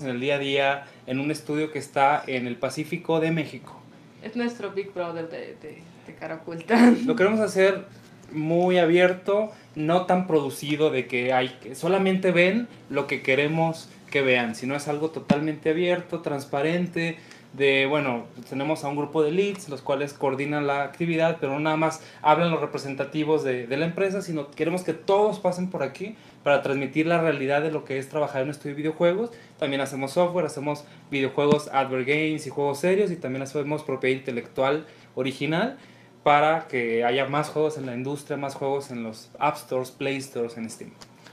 en el día a día en un estudio que está en el Pacífico de México. Es nuestro Big Brother de, de, de cara oculta. Lo queremos hacer muy abierto, no tan producido de que hay que solamente ven lo que queremos que vean, sino es algo totalmente abierto, transparente, de, bueno, tenemos a un grupo de leads, los cuales coordinan la actividad, pero no nada más hablan los representativos de, de la empresa, sino queremos que todos pasen por aquí para transmitir la realidad de lo que es trabajar en un estudio de videojuegos. También hacemos software, hacemos videojuegos, advert games y juegos serios, y también hacemos propiedad intelectual original para que haya más juegos en la industria, más juegos en los App Stores, Play Stores, en Steam.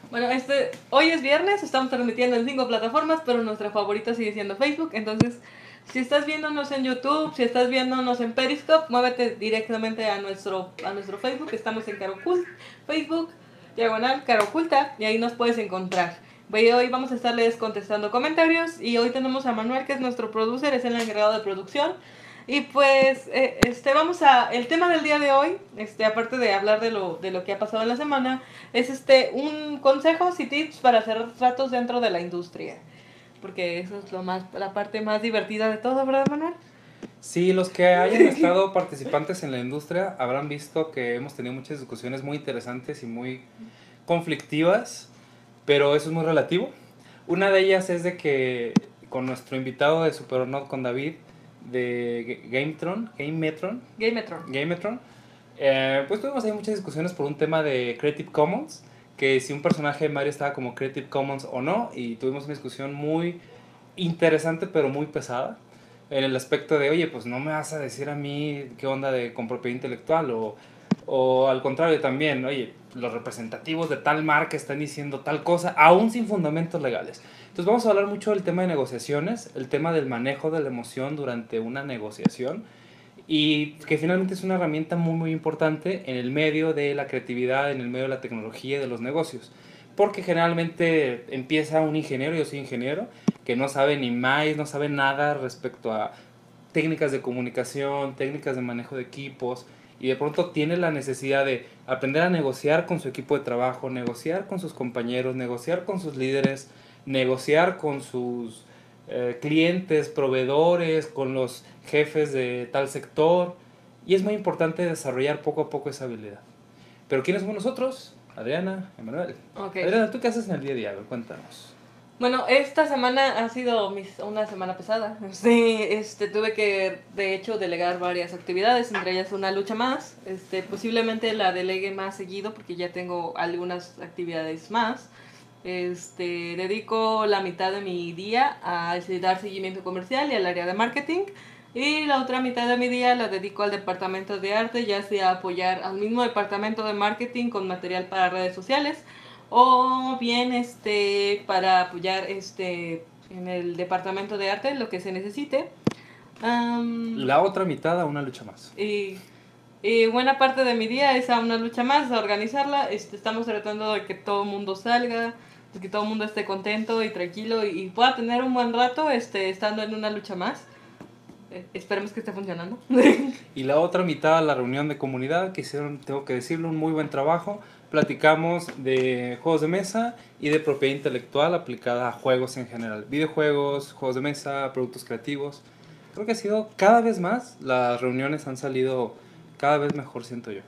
Bueno, este, hoy es viernes, estamos transmitiendo en cinco plataformas, pero nuestra favorita sigue siendo Facebook. Entonces, si estás viéndonos en YouTube, si estás viéndonos en Periscope, muévete directamente a nuestro, a nuestro Facebook. Estamos en Carocult, Facebook, diagonal Caroculta, y ahí nos puedes encontrar. Hoy vamos a estarles contestando comentarios y hoy tenemos a Manuel, que es nuestro producer, es el encargado de producción. Y pues, eh, este, vamos a, el tema del día de hoy, este, aparte de hablar de lo, de lo que ha pasado en la semana, es este, un consejos y tips para hacer tratos dentro de la industria. Porque eso es lo más, la parte más divertida de todo, ¿verdad, Manuel? Sí, los que hayan estado participantes en la industria habrán visto que hemos tenido muchas discusiones muy interesantes y muy conflictivas, pero eso es muy relativo. Una de ellas es de que con nuestro invitado de Super Not con David, de Gametron, Gametron, Gametron. Gametron, eh, pues tuvimos ahí muchas discusiones por un tema de Creative Commons, que si un personaje de Mario estaba como Creative Commons o no, y tuvimos una discusión muy interesante pero muy pesada en el aspecto de, oye, pues no me vas a decir a mí qué onda de con propiedad intelectual o, o al contrario también, oye, los representativos de tal marca están diciendo tal cosa, aún sin fundamentos legales. Entonces vamos a hablar mucho del tema de negociaciones, el tema del manejo de la emoción durante una negociación y que finalmente es una herramienta muy muy importante en el medio de la creatividad, en el medio de la tecnología y de los negocios. Porque generalmente empieza un ingeniero, yo soy ingeniero, que no sabe ni más, no sabe nada respecto a técnicas de comunicación, técnicas de manejo de equipos, y de pronto tiene la necesidad de aprender a negociar con su equipo de trabajo, negociar con sus compañeros, negociar con sus líderes, negociar con sus eh, clientes, proveedores, con los jefes de tal sector. Y es muy importante desarrollar poco a poco esa habilidad. Pero ¿quiénes somos nosotros? Adriana, Emanuel. Okay. Adriana, ¿tú qué haces en el día a día? A ver, cuéntanos. Bueno, esta semana ha sido mis, una semana pesada. Sí, este, tuve que, de hecho, delegar varias actividades, entre ellas una lucha más. Este, posiblemente la delegue más seguido porque ya tengo algunas actividades más. Este, dedico la mitad de mi día a dar seguimiento comercial y al área de marketing. Y la otra mitad de mi día la dedico al departamento de arte, ya sea apoyar al mismo departamento de marketing con material para redes sociales o bien este para apoyar este en el departamento de arte lo que se necesite. Um, la otra mitad a una lucha más. Y, y, buena parte de mi día es a una lucha más, a organizarla. Este, estamos tratando de que todo el mundo salga, de que todo el mundo esté contento y tranquilo y, y pueda tener un buen rato este, estando en una lucha más. Esperemos que esté funcionando. y la otra mitad, la reunión de comunidad, que hicieron, tengo que decirlo, un muy buen trabajo platicamos de juegos de mesa y de propiedad intelectual aplicada a juegos en general. Videojuegos, juegos de mesa, productos creativos. Creo que ha sido cada vez más, las reuniones han salido cada vez mejor, siento yo.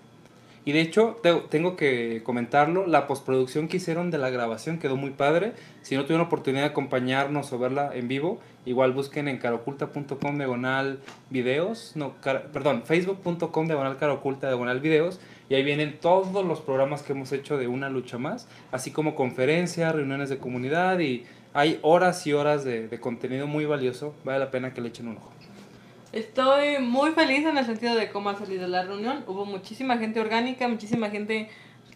Y de hecho, te, tengo que comentarlo, la postproducción que hicieron de la grabación quedó muy padre. Si no tuvieron oportunidad de acompañarnos o verla en vivo, igual busquen en caroculta.com diagonal videos, no, car, perdón, facebook.com diagonal caroculta diagonal videos y ahí vienen todos los programas que hemos hecho de una lucha más, así como conferencias, reuniones de comunidad y hay horas y horas de, de, contenido muy valioso. Vale la pena que le echen un ojo. Estoy muy feliz en el sentido de cómo ha salido la reunión. Hubo muchísima gente orgánica, muchísima gente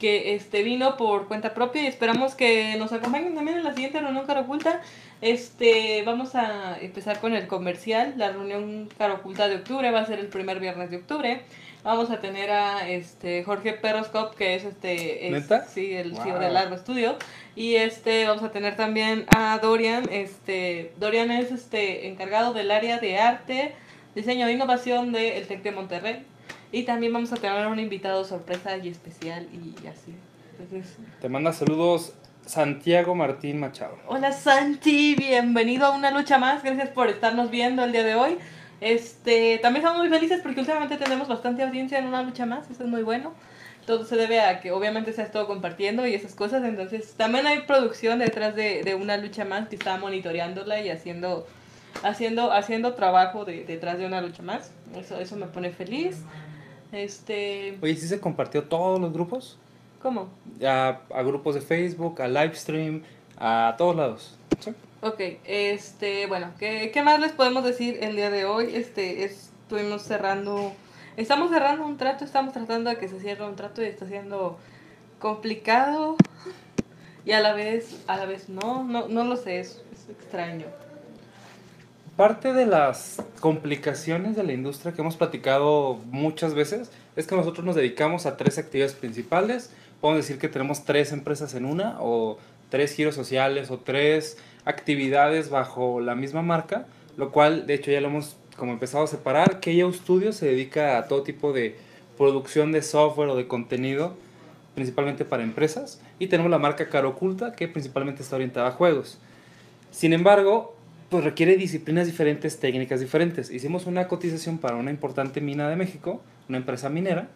que este vino por cuenta propia y esperamos que nos acompañen también en la siguiente reunión Cara Oculta. Este, vamos a empezar con el comercial. La reunión Cara Oculta de octubre va a ser el primer viernes de octubre. Vamos a tener a este Jorge Perroscop, que es este es, sí, el wow. CEO de Largo Studio. Y este vamos a tener también a Dorian. Este, Dorian es este encargado del área de arte, diseño e innovación del TEC de Monterrey. Y también vamos a tener un invitado sorpresa y especial y así. Entonces, Te manda saludos Santiago Martín Machado. Hola Santi, bienvenido a una lucha más. Gracias por estarnos viendo el día de hoy. Este, también estamos muy felices porque últimamente tenemos bastante audiencia en una lucha más, eso es muy bueno. Todo se debe a que obviamente se ha estado compartiendo y esas cosas, entonces también hay producción detrás de, de una lucha más que está monitoreándola y haciendo haciendo haciendo trabajo de, detrás de una lucha más. Eso eso me pone feliz. Este, Oye, ¿sí se compartió todos los grupos? ¿cómo? A, a grupos de Facebook, a Livestream, a todos lados. ¿Sí? Ok, este, bueno, ¿qué, ¿qué más les podemos decir el día de hoy? Este, estuvimos cerrando, estamos cerrando un trato, estamos tratando de que se cierre un trato y está siendo complicado y a la vez, a la vez no, no, no lo sé, es, es extraño. Parte de las complicaciones de la industria que hemos platicado muchas veces es que nosotros nos dedicamos a tres actividades principales. Podemos decir que tenemos tres empresas en una, o tres giros sociales, o tres actividades bajo la misma marca, lo cual de hecho ya lo hemos como empezado a separar. Keio Studio se dedica a todo tipo de producción de software o de contenido, principalmente para empresas. Y tenemos la marca Caro Oculta, que principalmente está orientada a juegos. Sin embargo, pues requiere disciplinas diferentes, técnicas diferentes. Hicimos una cotización para una importante mina de México, una empresa minera,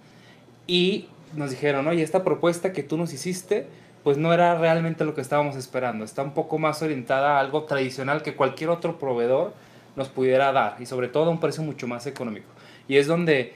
y nos dijeron, oye, esta propuesta que tú nos hiciste, pues no era realmente lo que estábamos esperando. Está un poco más orientada a algo tradicional que cualquier otro proveedor nos pudiera dar, y sobre todo a un precio mucho más económico. Y es donde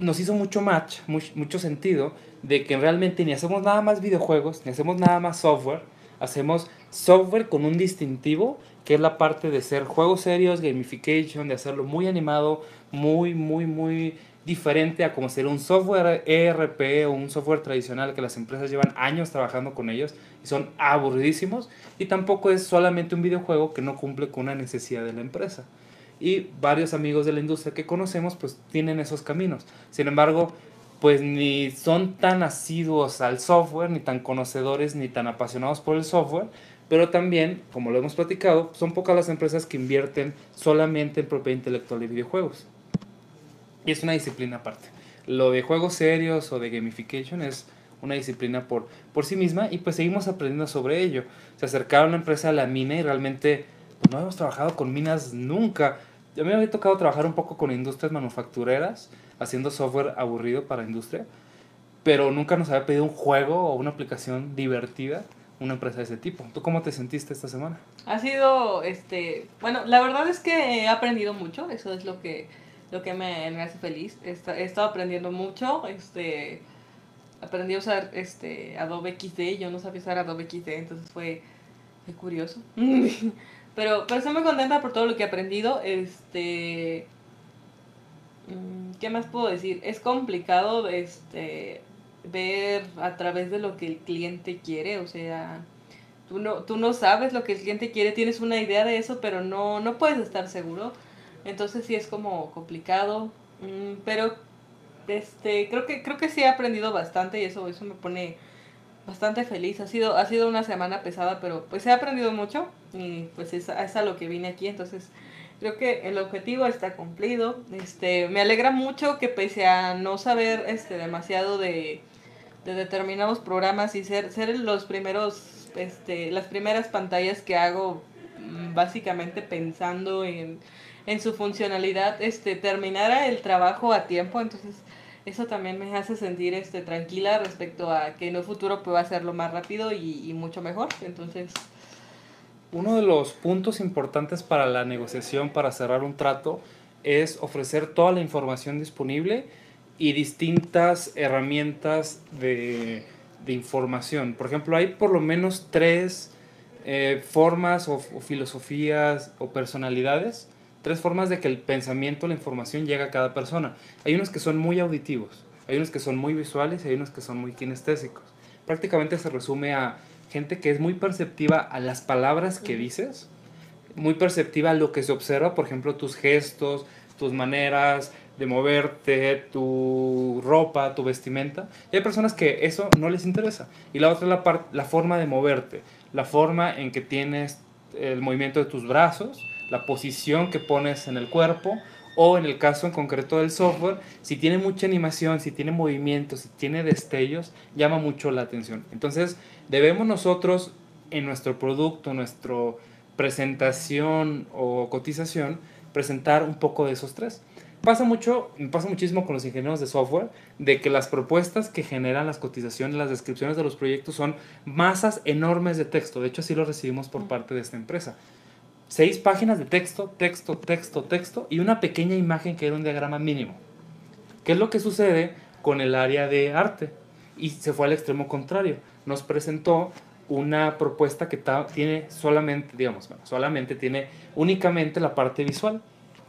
nos hizo mucho match, much- mucho sentido, de que realmente ni hacemos nada más videojuegos, ni hacemos nada más software, hacemos software con un distintivo, que es la parte de ser juegos serios, gamification, de hacerlo muy animado, muy, muy, muy diferente a como ser un software ERP o un software tradicional que las empresas llevan años trabajando con ellos y son aburridísimos y tampoco es solamente un videojuego que no cumple con una necesidad de la empresa. Y varios amigos de la industria que conocemos pues tienen esos caminos. Sin embargo, pues ni son tan asiduos al software, ni tan conocedores, ni tan apasionados por el software, pero también, como lo hemos platicado, son pocas las empresas que invierten solamente en propiedad intelectual de videojuegos. Y es una disciplina aparte. Lo de juegos serios o de gamification es una disciplina por, por sí misma y pues seguimos aprendiendo sobre ello. Se acercaron una empresa a la mina y realmente pues, no hemos trabajado con minas nunca. Yo me había tocado trabajar un poco con industrias manufactureras, haciendo software aburrido para industria, pero nunca nos había pedido un juego o una aplicación divertida una empresa de ese tipo. ¿Tú cómo te sentiste esta semana? Ha sido, este, bueno, la verdad es que he aprendido mucho, eso es lo que, lo que me, me hace feliz. He, esta- he estado aprendiendo mucho, este, aprendí a usar este Adobe XD, yo no sabía usar Adobe XD, entonces fue, fue curioso. pero, pero estoy muy contenta por todo lo que he aprendido, este, mm, ¿qué más puedo decir? Es complicado, este, ver a través de lo que el cliente quiere, o sea, tú no, tú no sabes lo que el cliente quiere, tienes una idea de eso, pero no, no puedes estar seguro. Entonces sí es como complicado. mm, pero este, creo que, creo que sí he aprendido bastante y eso, eso me pone bastante feliz. Ha sido, ha sido una semana pesada, pero pues he aprendido mucho y pues es, es a lo que vine aquí. Entonces creo que el objetivo está cumplido. Este, me alegra mucho que pese a no saber este, demasiado de, de determinados programas y ser, ser los primeros, este, las primeras pantallas que hago mm, básicamente pensando en, en su funcionalidad, este, terminara el trabajo a tiempo, entonces eso también me hace sentir este, tranquila respecto a que en un futuro puedo hacerlo más rápido y, y mucho mejor, entonces. Uno de los puntos importantes para la negociación, para cerrar un trato, es ofrecer toda la información disponible y distintas herramientas de, de información. Por ejemplo, hay por lo menos tres eh, formas o, o filosofías o personalidades, tres formas de que el pensamiento, la información llega a cada persona. Hay unos que son muy auditivos, hay unos que son muy visuales y hay unos que son muy kinestésicos. Prácticamente se resume a gente que es muy perceptiva a las palabras que dices, muy perceptiva a lo que se observa, por ejemplo, tus gestos, tus maneras de moverte, tu ropa, tu vestimenta. Y hay personas que eso no les interesa. Y la otra es la, la forma de moverte, la forma en que tienes el movimiento de tus brazos, la posición que pones en el cuerpo o en el caso en concreto del software, si tiene mucha animación, si tiene movimientos, si tiene destellos, llama mucho la atención. Entonces, debemos nosotros en nuestro producto, nuestra presentación o cotización, presentar un poco de esos tres. Pasa mucho, pasa muchísimo con los ingenieros de software, de que las propuestas que generan las cotizaciones, las descripciones de los proyectos son masas enormes de texto. De hecho, así lo recibimos por parte de esta empresa seis páginas de texto, texto, texto, texto y una pequeña imagen que era un diagrama mínimo. ¿Qué es lo que sucede con el área de arte? Y se fue al extremo contrario. Nos presentó una propuesta que tiene solamente, digamos, solamente tiene únicamente la parte visual.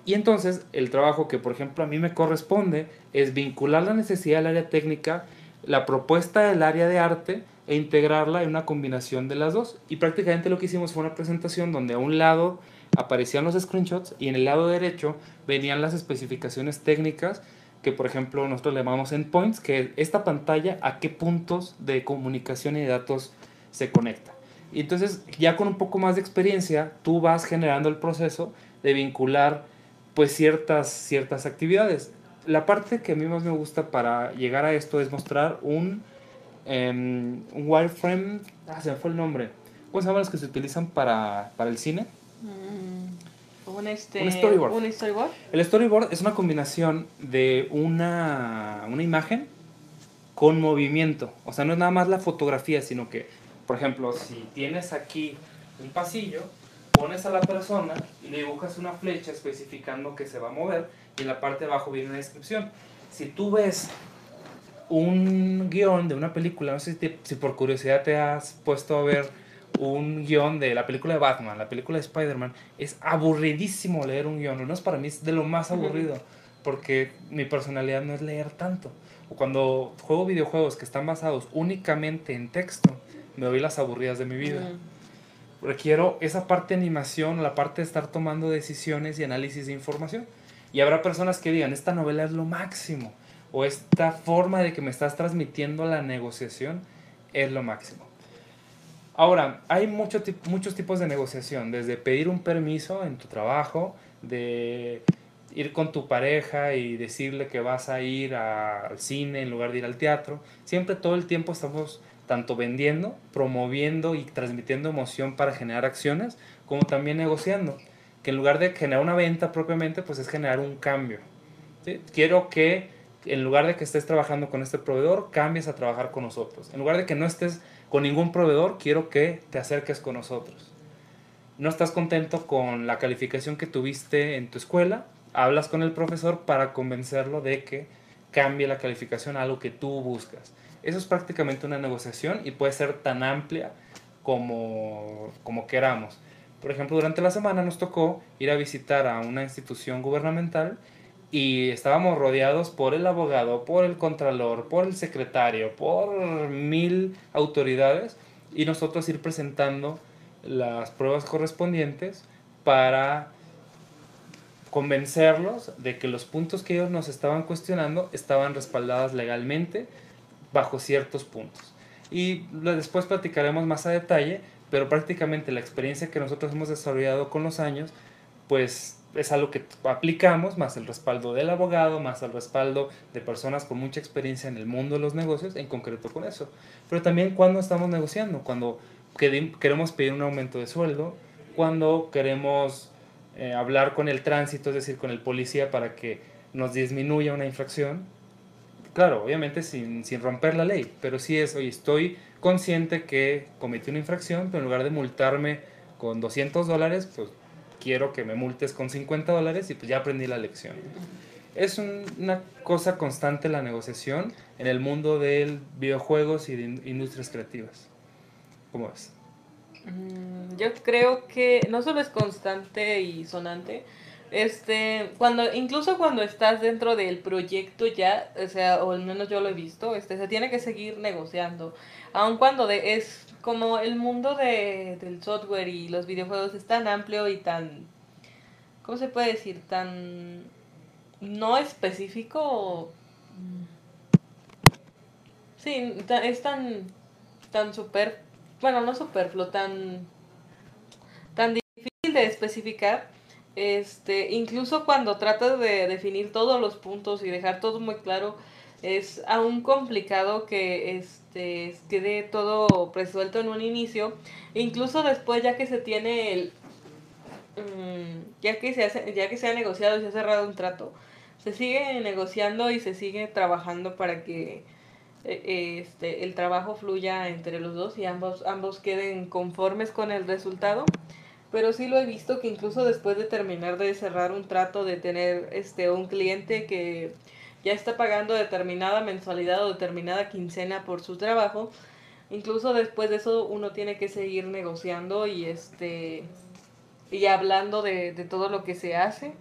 Y entonces el trabajo que, por ejemplo, a mí me corresponde es vincular la necesidad del área técnica, la propuesta del área de arte e integrarla en una combinación de las dos. Y prácticamente lo que hicimos fue una presentación donde a un lado aparecían los screenshots y en el lado derecho venían las especificaciones técnicas que por ejemplo nosotros le llamamos endpoints, que esta pantalla a qué puntos de comunicación y de datos se conecta. Y entonces ya con un poco más de experiencia tú vas generando el proceso de vincular pues ciertas, ciertas actividades. La parte que a mí más me gusta para llegar a esto es mostrar un un wireframe, ah, se me fue el nombre. ¿Cómo se llaman los que se utilizan para, para el cine? Mm, un, este, un, storyboard. un, storyboard. El storyboard es una combinación de una, una imagen con movimiento. O sea, no es nada más la fotografía, sino que, por ejemplo, si tienes aquí un pasillo, pones a la persona y le dibujas una flecha especificando que se va a mover y en la parte de abajo viene una descripción. Si tú ves un guion de una película, no sé si, por curiosidad te has puesto a ver un guion de la película de Batman, la película de Spider-Man, es aburridísimo leer un guion, no es para mí es de lo más aburrido, porque mi personalidad no es leer tanto. O cuando juego videojuegos que están basados únicamente en texto, me doy las aburridas de mi vida. Requiero esa parte de animación, la parte de estar tomando decisiones y análisis de información. Y habrá personas que digan, esta novela es lo máximo o esta forma de que me estás transmitiendo la negociación es lo máximo. Ahora, hay mucho, muchos tipos de negociación, desde pedir un permiso en tu trabajo, de ir con tu pareja y decirle que vas a ir al cine en lugar de ir al teatro. Siempre todo el tiempo estamos tanto vendiendo, promoviendo y transmitiendo emoción para generar acciones, como también negociando, que en lugar de generar una venta propiamente, pues es generar un cambio. Quiero que en lugar de que estés trabajando con este proveedor, cambies a trabajar con nosotros. En lugar de que no estés con ningún proveedor, quiero que te acerques con nosotros. No estás contento con la calificación que tuviste en tu escuela, hablas con el profesor para convencerlo de que cambie la calificación a algo que tú buscas. Eso es prácticamente una negociación y puede ser tan amplia como, como queramos. Por ejemplo, durante la semana nos tocó ir a visitar a una institución gubernamental y estábamos rodeados por el abogado, por el contralor, por el secretario, por mil autoridades y nosotros ir presentando las pruebas correspondientes para convencerlos de que los puntos que ellos nos estaban cuestionando estaban respaldados legalmente bajo ciertos puntos. Y después platicaremos más a detalle, pero prácticamente la experiencia que nosotros hemos desarrollado con los años, pues es algo que aplicamos, más el respaldo del abogado, más el respaldo de personas con mucha experiencia en el mundo de los negocios, en concreto con eso. Pero también cuando estamos negociando, cuando queremos pedir un aumento de sueldo, cuando queremos eh, hablar con el tránsito, es decir, con el policía para que nos disminuya una infracción. Claro, obviamente sin, romper la ley, pero sí es, oye, estoy consciente que cometí una infracción, pero en lugar de multarme con 200 dólares, pues quiero que me multes con 50 dólares y pues ya aprendí la lección. Es una cosa constante la negociación en el mundo de videojuegos y de industrias creativas. ¿Cómo ves? Mm, yo creo que no solo es constante y sonante, este, cuando, incluso cuando estás dentro del proyecto ya, o sea, o al menos yo lo he visto, este, se tiene que seguir negociando. Aun cuando de, es como el mundo de, del software y los videojuegos es tan amplio y tan, ¿cómo se puede decir? Tan no específico. Sí, es tan, tan super, bueno, no superfluo, tan, tan difícil de especificar este, incluso cuando tratas de definir todos los puntos y dejar todo muy claro, es aún complicado que este, quede todo resuelto en un inicio. Incluso después, ya que se tiene el. Mm, ya, que se hace, ya que se ha negociado y se ha cerrado un trato, se sigue negociando y se sigue trabajando para que e, este, el trabajo fluya entre los dos y ambos, ambos queden conformes con el resultado. Pero sí lo he visto que incluso después de terminar de cerrar un trato, de tener este, un cliente que ya está pagando determinada mensualidad o determinada quincena por su trabajo, incluso después de eso uno tiene que seguir negociando y este y hablando de, de todo lo que se hace.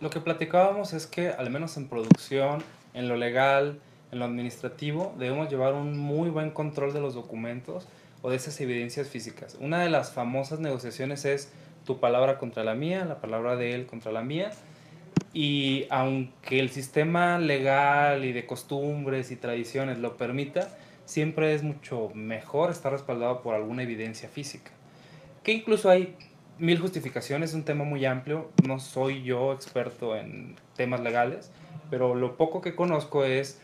Lo que platicábamos es que al menos en producción, en lo legal, en lo administrativo, debemos llevar un muy buen control de los documentos o de esas evidencias físicas. Una de las famosas negociaciones es tu palabra contra la mía, la palabra de él contra la mía. Y aunque el sistema legal y de costumbres y tradiciones lo permita, siempre es mucho mejor estar respaldado por alguna evidencia física. Que incluso hay mil justificaciones, es un tema muy amplio, no soy yo experto en temas legales, pero lo poco que conozco es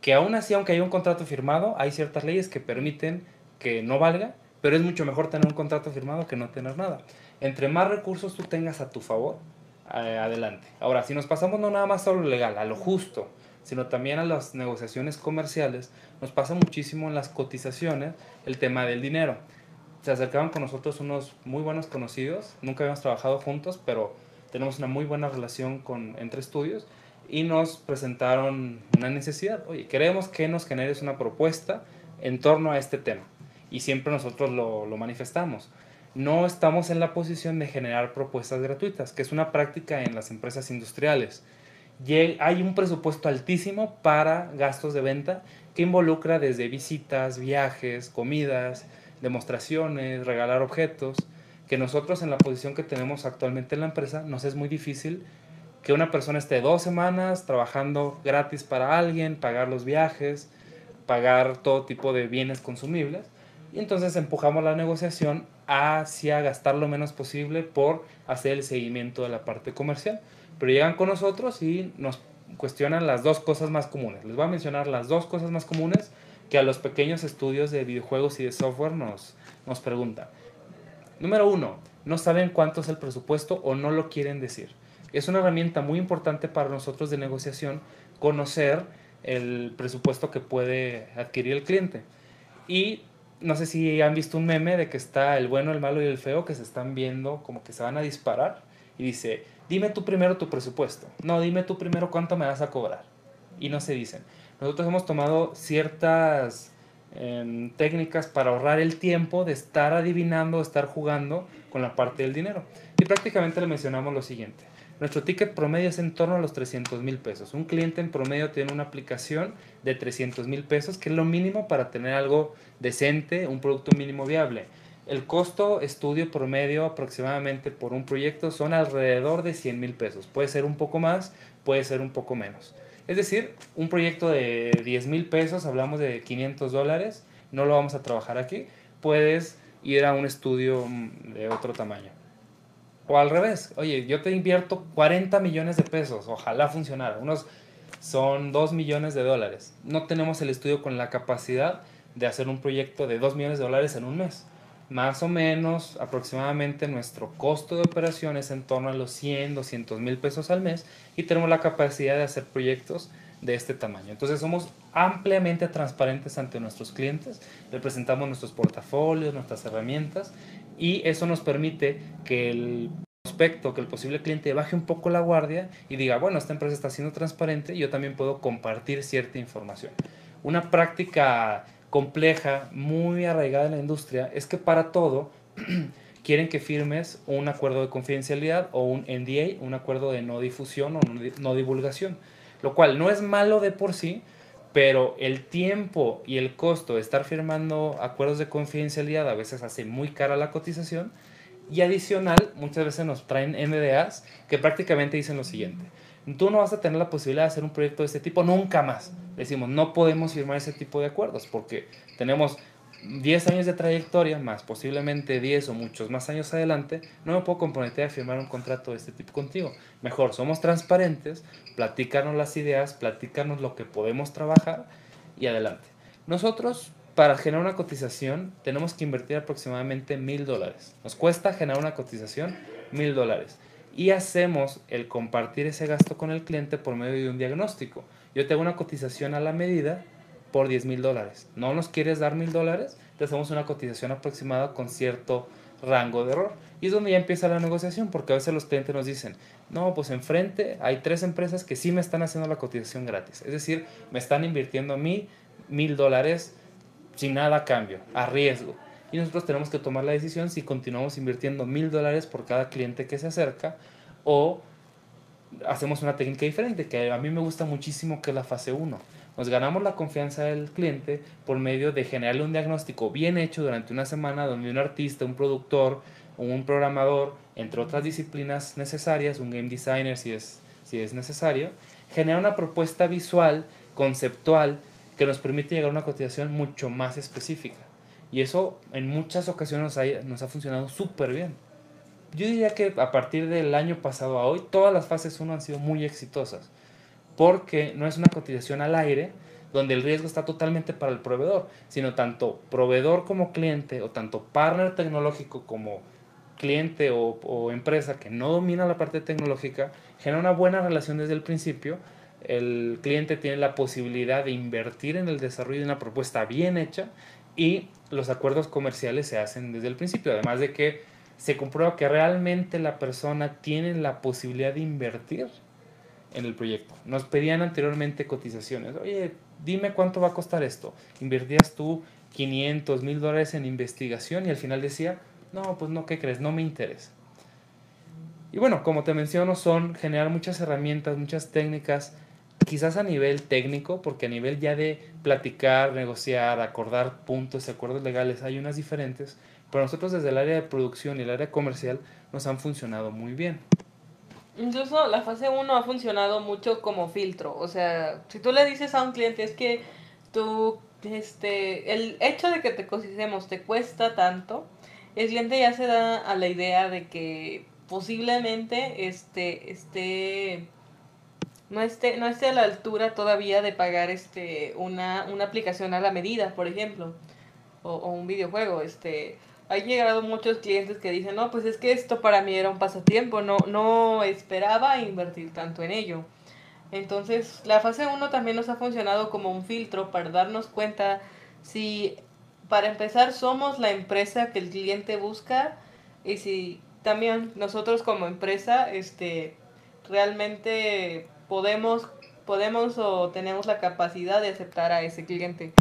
que aún así, aunque haya un contrato firmado, hay ciertas leyes que permiten que no valga, pero es mucho mejor tener un contrato firmado que no tener nada. Entre más recursos tú tengas a tu favor, eh, adelante. Ahora, si nos pasamos no nada más a lo legal, a lo justo, sino también a las negociaciones comerciales, nos pasa muchísimo en las cotizaciones el tema del dinero. Se acercaban con nosotros unos muy buenos conocidos, nunca habíamos trabajado juntos, pero tenemos una muy buena relación con, entre estudios y nos presentaron una necesidad. Oye, queremos que nos generes una propuesta en torno a este tema. Y siempre nosotros lo, lo manifestamos. No estamos en la posición de generar propuestas gratuitas, que es una práctica en las empresas industriales. Hay un presupuesto altísimo para gastos de venta que involucra desde visitas, viajes, comidas, demostraciones, regalar objetos, que nosotros en la posición que tenemos actualmente en la empresa nos es muy difícil que una persona esté dos semanas trabajando gratis para alguien, pagar los viajes, pagar todo tipo de bienes consumibles. Y entonces empujamos la negociación hacia gastar lo menos posible por hacer el seguimiento de la parte comercial. Pero llegan con nosotros y nos cuestionan las dos cosas más comunes. Les voy a mencionar las dos cosas más comunes que a los pequeños estudios de videojuegos y de software nos, nos preguntan. Número uno, no saben cuánto es el presupuesto o no lo quieren decir es una herramienta muy importante para nosotros de negociación conocer el presupuesto que puede adquirir el cliente. Y no sé si han visto un meme de que está el bueno, el malo y el feo que se están viendo como que se van a disparar y dice, dime tú primero tu presupuesto. No, dime tú primero cuánto me vas a cobrar. Y no se dicen. Nosotros hemos tomado ciertas em, técnicas para ahorrar el tiempo de estar adivinando, estar jugando con la parte del dinero. Y prácticamente le mencionamos lo siguiente. Nuestro ticket promedio es en torno a los 300 mil pesos. Un cliente en promedio tiene una aplicación de 300 mil pesos, que es lo mínimo para tener algo decente, un producto mínimo viable. El costo estudio promedio aproximadamente por un proyecto son alrededor de 100 mil pesos. Puede ser un poco más, puede ser un poco menos. Es decir, un proyecto de 10 mil pesos, hablamos de 500 dólares, no lo vamos a trabajar aquí. Puedes ir a un estudio mm, de otro tamaño. O al revés, oye, yo te invierto 40 millones de pesos, ojalá funcionara. Unos son 2 millones de dólares. No tenemos el estudio con la capacidad de hacer un proyecto de 2 millones de dólares en un mes. Más o menos, aproximadamente nuestro costo de operación es en torno a los 100, 200 mil pesos al mes y tenemos la capacidad de hacer proyectos de este tamaño. Entonces somos ampliamente transparentes ante nuestros clientes, le presentamos nuestros portafolios, nuestras herramientas y eso nos permite que el prospecto, que el posible cliente baje un poco la guardia y diga, bueno, esta empresa está siendo transparente yo también puedo compartir cierta información. Una práctica compleja, muy arraigada en la industria, es que para todo quieren que firmes un acuerdo de confidencialidad o un NDA, un acuerdo de no difusión o no divulgación, lo cual no es malo de por sí, pero el tiempo y el costo de estar firmando acuerdos de confidencialidad a veces hace muy cara la cotización. Y adicional, muchas veces nos traen NDAs que prácticamente dicen lo siguiente. Tú no vas a tener la posibilidad de hacer un proyecto de este tipo nunca más. Decimos, no podemos firmar ese tipo de acuerdos porque tenemos 10 años de trayectoria, más posiblemente 10 o muchos más años adelante, no me puedo comprometer a firmar un contrato de este tipo contigo. Mejor, somos transparentes, platícanos las ideas, platícanos lo que podemos trabajar y adelante. Nosotros, para generar una cotización, tenemos que invertir aproximadamente mil dólares. Nos cuesta generar una cotización mil dólares. Y hacemos el compartir ese gasto con el cliente por medio de un diagnóstico. Yo tengo una cotización a la medida por 10 mil dólares. ¿No nos quieres dar mil dólares? Te hacemos una cotización aproximada con cierto rango de error. Y es donde ya empieza la negociación, porque a veces los clientes nos dicen, no, pues enfrente hay tres empresas que sí me están haciendo la cotización gratis. Es decir, me están invirtiendo a mí mil dólares sin nada a cambio, a riesgo. Y nosotros tenemos que tomar la decisión si continuamos invirtiendo mil dólares por cada cliente que se acerca o hacemos una técnica diferente, que a mí me gusta muchísimo, que es la fase 1 nos ganamos la confianza del cliente por medio de generarle un diagnóstico bien hecho durante una semana donde un artista, un productor, un programador, entre otras disciplinas necesarias, un game designer si es, si es necesario, genera una propuesta visual, conceptual, que nos permite llegar a una cotización mucho más específica. Y eso en muchas ocasiones nos ha, nos ha funcionado súper bien. Yo diría que a partir del año pasado a hoy, todas las fases 1 han sido muy exitosas porque no es una cotización al aire donde el riesgo está totalmente para el proveedor, sino tanto proveedor como cliente o tanto partner tecnológico como cliente o, empresa que no domina la parte tecnológica, genera una buena relación desde el principio. El cliente tiene la posibilidad de invertir en el desarrollo de una propuesta bien hecha y los acuerdos comerciales se hacen desde el principio, además de que se comprueba que realmente la persona tiene la posibilidad de invertir en el proyecto. Nos pedían anteriormente cotizaciones. Oye, dime cuánto va a costar esto. Invertías tú 500 mil dólares en investigación y al final decía, no, pues no, ¿qué crees? No me interesa. Y bueno, como te menciono, son generar muchas herramientas, muchas técnicas, quizás a nivel técnico, porque a nivel ya de platicar, negociar, acordar puntos y acuerdos legales hay unas diferentes, pero nosotros desde el área de producción y el área comercial nos han funcionado muy bien. Incluso la fase 1 ha funcionado mucho como filtro. O sea, si tú le dices a un cliente es que tú, este, el hecho de que te cosicemos te cuesta tanto, el cliente ya se da a la idea de que posiblemente este, este, no esté, no esté a la altura todavía de pagar este, una, una aplicación a la medida, por ejemplo, o, o un videojuego, este, hay llegado muchos clientes que dicen, no, pues es que esto para mí era un pasatiempo, no, no esperaba invertir tanto en ello. Entonces, la fase 1 también nos ha funcionado como un filtro para darnos cuenta si, para empezar, somos la empresa que el cliente busca y si también nosotros como empresa este, realmente podemos, podemos o tenemos la capacidad de aceptar a ese cliente.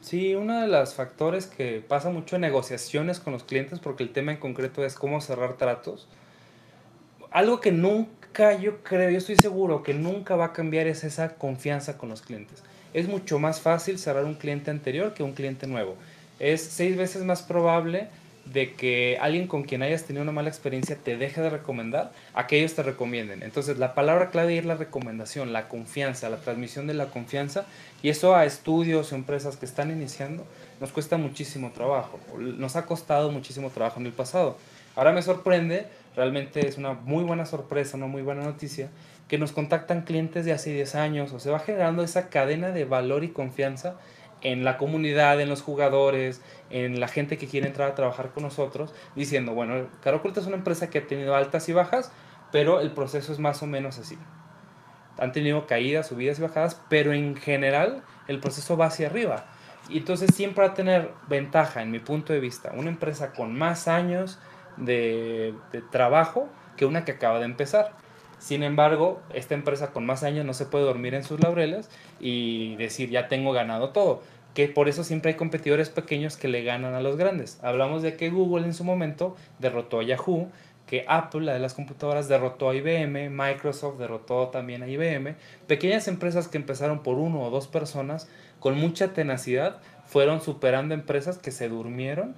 Sí, uno de los factores que pasa mucho en negociaciones con los clientes, porque el tema en concreto es cómo cerrar tratos. Algo que nunca, yo creo, yo estoy seguro que nunca va a cambiar es esa confianza con los clientes. Es mucho más fácil cerrar un cliente anterior que un cliente nuevo. Es seis veces más probable de que alguien con quien hayas tenido una mala experiencia te deje de recomendar a que ellos te recomienden. Entonces la palabra clave es la recomendación, la confianza, la transmisión de la confianza y eso a estudios o empresas que están iniciando nos cuesta muchísimo trabajo, nos ha costado muchísimo trabajo en el pasado. Ahora me sorprende, realmente es una muy buena sorpresa, una muy buena noticia, que nos contactan clientes de hace 10 años o se va generando esa cadena de valor y confianza en la comunidad, en los jugadores, en la gente que quiere entrar a trabajar con nosotros, diciendo, bueno, Caroculta es una empresa que ha tenido altas y bajas, pero el proceso es más o menos así. Han tenido caídas, subidas y bajadas, pero en general el proceso va hacia arriba. Y entonces siempre va a tener ventaja, en mi punto de vista, una empresa con más años de, de trabajo que una que acaba de empezar. Sin embargo, esta empresa con más años no se puede dormir en sus laureles y decir, ya tengo ganado todo que por eso siempre hay competidores pequeños que le ganan a los grandes. Hablamos de que Google en su momento derrotó a Yahoo, que Apple, la de las computadoras, derrotó a IBM, Microsoft derrotó también a IBM. Pequeñas empresas que empezaron por uno o dos personas, con mucha tenacidad, fueron superando empresas que se durmieron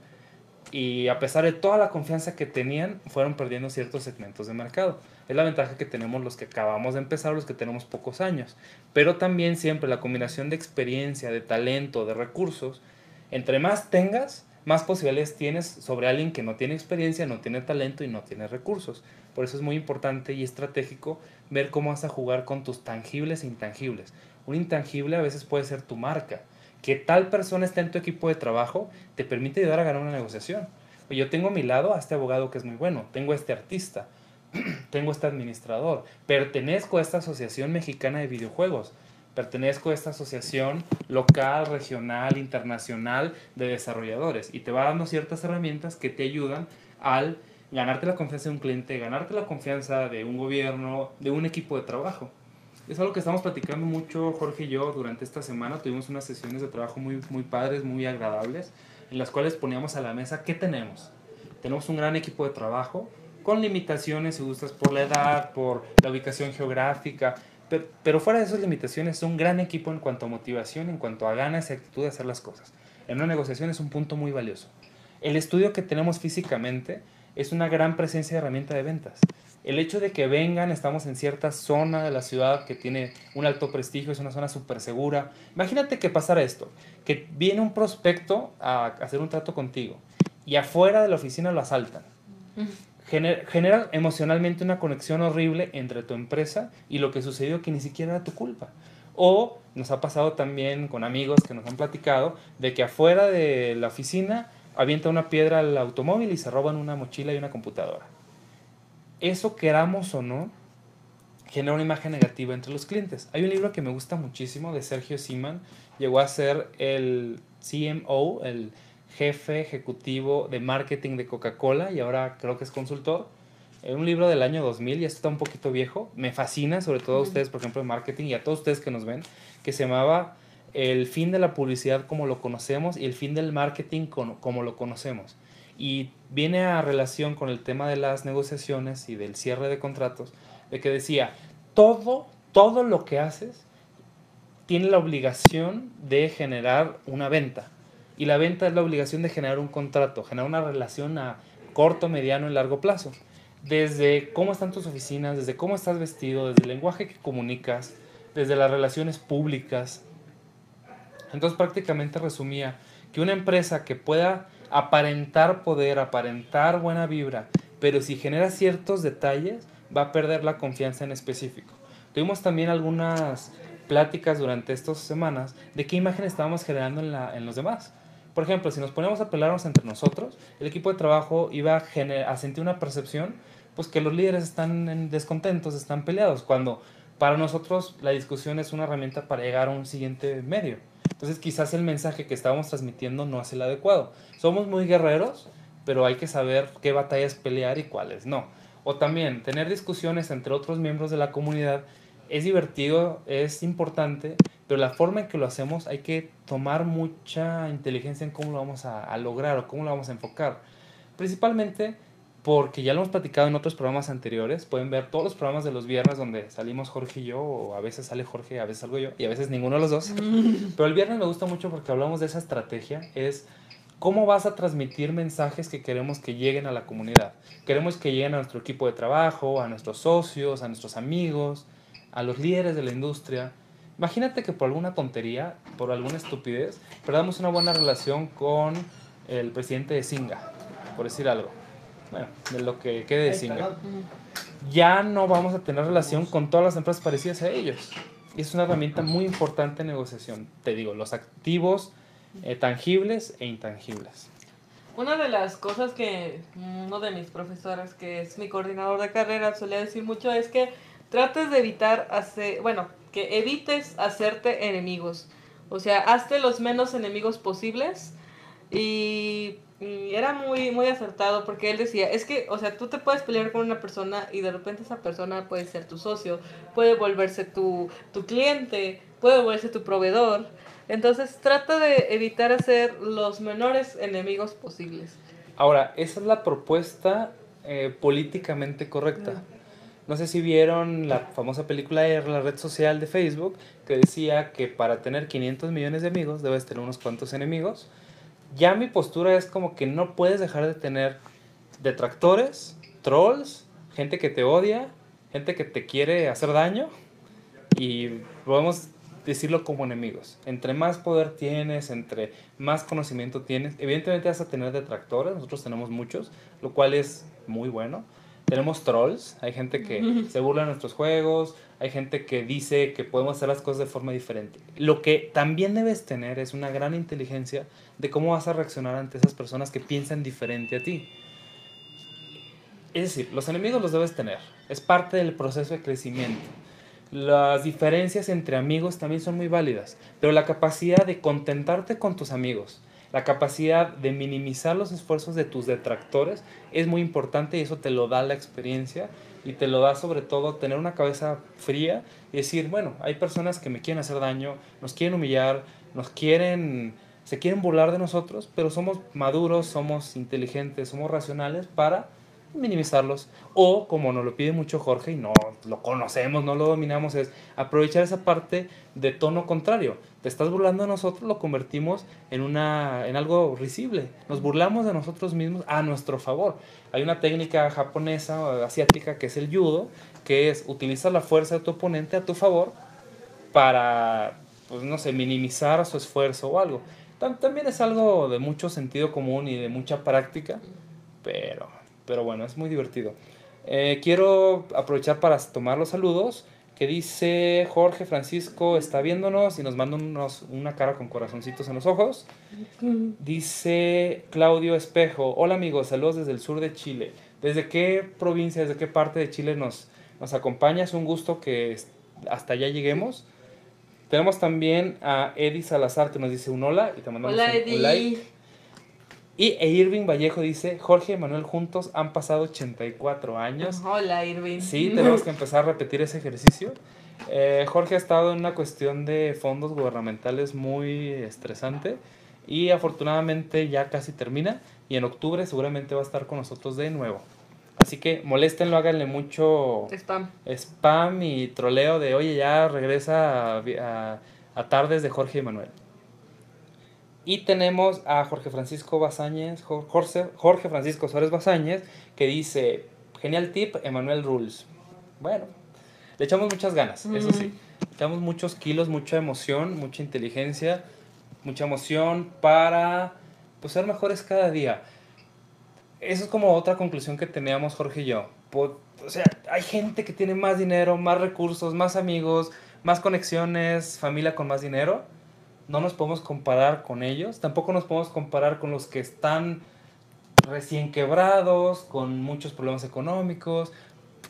y a pesar de toda la confianza que tenían, fueron perdiendo ciertos segmentos de mercado. Es la ventaja que tenemos los que acabamos de empezar, los que tenemos pocos años. Pero también siempre la combinación de experiencia, de talento, de recursos, entre más tengas, más posibilidades tienes sobre alguien que no tiene experiencia, no tiene talento y no tiene recursos. Por eso es muy importante y estratégico ver cómo vas a jugar con tus tangibles e intangibles. Un intangible a veces puede ser tu marca. Que tal persona esté en tu equipo de trabajo te permite ayudar a ganar una negociación. Yo tengo a mi lado a este abogado que es muy bueno, tengo a este artista, tengo a este administrador, pertenezco a esta asociación mexicana de videojuegos, pertenezco a esta asociación local, regional, internacional de desarrolladores y te va dando ciertas herramientas que te ayudan al ganarte la confianza de un cliente, ganarte la confianza de un gobierno, de un equipo de trabajo. Es algo que estamos platicando mucho Jorge y yo durante esta semana. Tuvimos unas sesiones de trabajo muy, muy padres, muy agradables, en las cuales poníamos a la mesa qué tenemos. Tenemos un gran equipo de trabajo con limitaciones, si gustas, por la edad, por la ubicación geográfica, pero, pero, fuera de esas limitaciones es un gran equipo en cuanto a motivación, en cuanto a ganas y actitud de hacer las cosas. En una negociación es un punto muy valioso. El estudio que tenemos físicamente es una gran presencia de herramienta de ventas. El hecho de que vengan, estamos en cierta zona de la ciudad que tiene un alto prestigio, es una zona súper segura. Imagínate que pasara esto, que viene un prospecto a hacer un trato contigo y afuera de la oficina lo asaltan. Genera, emocionalmente una conexión horrible entre tu empresa y lo que sucedió que ni siquiera era tu culpa. O nos ha pasado también con amigos que nos han platicado de que afuera de la oficina avienta una piedra al automóvil y se roban una mochila y una computadora. Eso queramos o no, genera una imagen negativa entre los clientes. Hay un libro que me gusta muchísimo de Sergio Siman, llegó a ser el CMO, el jefe ejecutivo de marketing de Coca-Cola y ahora creo que es consultor. Es un libro del año 2000, ya está un poquito viejo. Me fascina, sobre todo a ustedes, por ejemplo, de marketing y a todos ustedes que nos ven, que se llamaba el fin de la publicidad como lo conocemos y el fin del marketing como, lo conocemos. Y viene a relación con el tema de las negociaciones y del cierre de contratos, de que decía, todo, todo lo que haces tiene la obligación de generar una venta. Y la venta es la obligación de generar un contrato, generar una relación a corto, mediano y largo plazo. Desde cómo están tus oficinas, desde cómo estás vestido, desde el lenguaje que comunicas, desde las relaciones públicas, entonces prácticamente resumía que una empresa que pueda aparentar poder, aparentar buena vibra, pero si genera ciertos detalles, va a perder la confianza en específico. Tuvimos también algunas pláticas durante estas semanas de qué imagen estábamos generando en, los demás. Por ejemplo, si nos ponemos a pelearnos entre nosotros, el equipo de trabajo iba a, a sentir una percepción pues que los líderes están descontentos, están peleados, cuando para nosotros la discusión es una herramienta para llegar a un siguiente medio. Entonces quizás el mensaje que estábamos transmitiendo no es el adecuado. Somos muy guerreros, pero hay que saber qué batallas pelear y cuáles no. O también tener discusiones entre otros miembros de la comunidad es divertido, es importante, pero la forma en que lo hacemos hay que tomar mucha inteligencia en cómo lo vamos a, a lograr o cómo lo vamos a enfocar. Principalmente porque ya lo hemos platicado en otros programas anteriores. Pueden ver todos los programas de los viernes donde salimos Jorge y yo, o a veces sale Jorge, a veces salgo yo, y a veces ninguno de los dos. Pero el viernes me gusta mucho porque hablamos de esa estrategia, es cómo vas a transmitir mensajes que queremos que lleguen a la comunidad. Queremos que lleguen a nuestro equipo de trabajo, a nuestros socios, a nuestros amigos, a los líderes de la industria. Imagínate que por alguna tontería, por alguna estupidez, perdamos una buena relación con el presidente de Singa, por decir algo bueno, de lo que quede de Singa, ya no vamos a tener relación con todas las empresas parecidas a ellos. Y es una herramienta muy importante en negociación. Te digo, los activos eh, tangibles e intangibles. Una de las cosas que uno de mis profesores, que es mi coordinador de carrera, solía decir mucho es que trates de evitar hacer, bueno, que evites hacerte enemigos. O sea, hazte los menos enemigos posibles y y era muy, muy acertado porque él decía, es que, o sea, tú te puedes pelear con una persona y de repente esa persona puede ser tu socio, puede volverse tu, tu cliente, puede volverse tu proveedor. Entonces trata de evitar hacer los menores enemigos posibles. Ahora, esa es la propuesta eh, políticamente correcta. No sé si vieron la famosa película de la red social de Facebook que decía que para tener 500 millones de amigos debes tener unos cuantos enemigos ya mi postura es como que no puedes dejar de tener detractores, trolls, gente que te odia gente que te quiere hacer daño y podemos decirlo como enemigos. Entre más poder tienes, entre más conocimiento tienes, evidentemente vas a tener detractores, nosotros tenemos muchos, lo cual es muy bueno. Tenemos trolls, hay gente que se burla de nuestros juegos, hay gente que dice que podemos hacer las cosas de forma diferente. Lo que también debes tener es una gran inteligencia de cómo vas a reaccionar ante esas personas que piensan diferente a ti. Es decir, los enemigos los debes tener, es parte del proceso de crecimiento. Las diferencias entre amigos también son muy válidas, pero la capacidad de contentarte con tus amigos, la capacidad de minimizar los esfuerzos de tus detractores es muy importante y eso te lo da la experiencia y te lo da sobre todo tener una cabeza fría y decir, bueno, hay personas que me quieren hacer daño, nos quieren humillar, nos quieren, se quieren burlar de nosotros, pero somos maduros, somos inteligentes, somos racionales para minimizarlos. O, como nos lo pide mucho Jorge y no lo conocemos, no lo dominamos, es aprovechar esa parte de tono contrario. Estás burlando de nosotros, lo convertimos en, una, en algo risible. Nos burlamos de nosotros mismos a nuestro favor. Hay una técnica japonesa asiática que es el judo, que es utilizar la fuerza de tu oponente a tu favor para, pues no sé, minimizar su esfuerzo o algo. También es algo de mucho sentido común y de mucha práctica, pero pero bueno, es muy divertido. Eh, quiero aprovechar para tomar los saludos. Que dice Jorge Francisco está viéndonos y nos manda unos, una cara con corazoncitos en los ojos. Dice Claudio Espejo, hola amigos, saludos desde el sur de Chile. ¿Desde qué provincia, desde qué parte de Chile nos, nos acompaña? Es un gusto que hasta allá lleguemos. Tenemos también a Eddie Salazar que nos dice un hola y te mandamos hola, un, un like. Y e Irving Vallejo dice, Jorge y Manuel juntos han pasado 84 años. Hola Irving. Sí, tenemos que empezar a repetir ese ejercicio. Eh, Jorge ha estado en una cuestión de fondos gubernamentales muy estresante y afortunadamente ya casi termina y en octubre seguramente va a estar con nosotros de nuevo. Así que moléstenlo, háganle mucho spam, spam y troleo de, oye, ya regresa a, a tardes de Jorge y Manuel. Y tenemos a Jorge Francisco Basáñez, Jorge, Jorge Francisco Suárez Basáñez, que dice, genial tip, Emanuel Rules. Bueno, le echamos muchas ganas, eso sí. Le echamos muchos kilos, mucha emoción, mucha inteligencia, mucha emoción para pues, ser mejores cada día. Eso es como otra conclusión que teníamos Jorge y yo. O sea, hay gente que tiene más dinero, más recursos, más amigos, más conexiones, familia con más dinero no nos podemos comparar con ellos, tampoco nos podemos comparar con los que están recién quebrados, con muchos problemas económicos.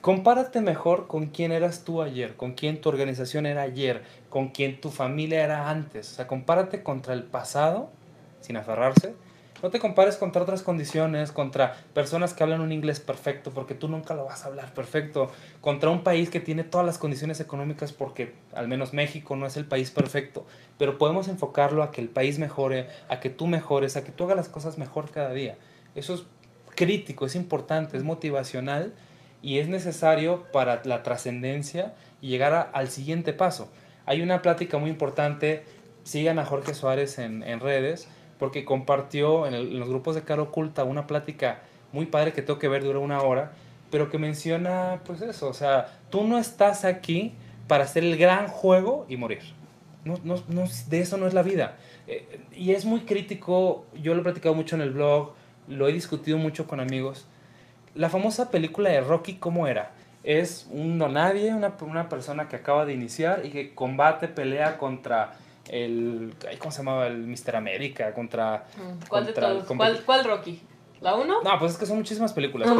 Compárate mejor con quién eras tú ayer, con quién tu organización era ayer, con quién tu familia era antes. O sea, compárate contra el pasado, sin aferrarse, no te compares contra otras condiciones, contra personas que hablan un inglés perfecto, porque tú nunca lo vas a hablar perfecto, contra un país que tiene todas las condiciones económicas, porque al menos México no es el país perfecto, pero podemos enfocarlo a que el país mejore, a que tú mejores, a que tú hagas las cosas mejor cada día. Eso es crítico, es importante, es motivacional y es necesario para la trascendencia y llegar al siguiente paso. Hay una plática muy importante, sigan a Jorge Suárez en, en redes, porque compartió en, los grupos de Cara Oculta una plática muy padre que tengo que ver, dura una hora, pero que menciona pues eso, o sea, tú no estás aquí para hacer el gran juego y morir. No, no, no de eso no es la vida. Eh, y es muy crítico, yo lo he platicado mucho en el blog, lo he discutido mucho con amigos. La famosa película de Rocky, ¿cómo era? Es un no nadie, una, una persona que acaba de iniciar y que combate, pelea contra el ¿cómo se llamaba? el Mister América contra mm, ¿Cuál de todos? ¿Cuál, Rocky? ¿La 1? No, pues es que son muchísimas películas.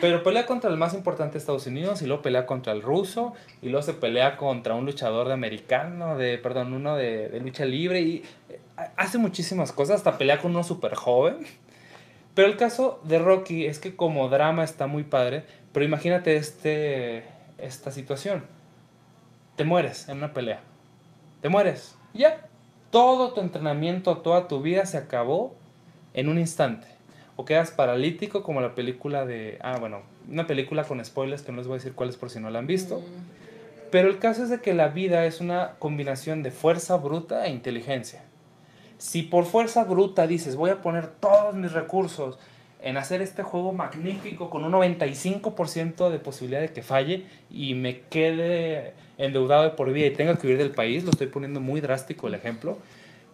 Pero, pelea contra el más importante de Estados Unidos y luego pelea contra el ruso y luego se pelea contra un luchador de americano, de, perdón, uno de, de lucha libre y eh, hace muchísimas cosas, hasta pelea con uno súper joven. Pero el caso de Rocky es que como drama está muy padre, pero imagínate este, esta situación. Te mueres en una pelea. Te mueres ya, todo tu entrenamiento, toda tu vida se acabó en un instante. O quedas paralítico como la película de... Ah, bueno, una película con spoilers que no les voy a decir cuáles por si no la han visto. Mm. Pero el caso es de que la vida es una combinación de fuerza bruta e inteligencia. Si por fuerza bruta dices, voy a poner todos mis recursos en hacer este juego magnífico con un 95% de posibilidad de que falle y me quede endeudado de por vida y tenga que huir del país, lo estoy poniendo muy drástico el ejemplo,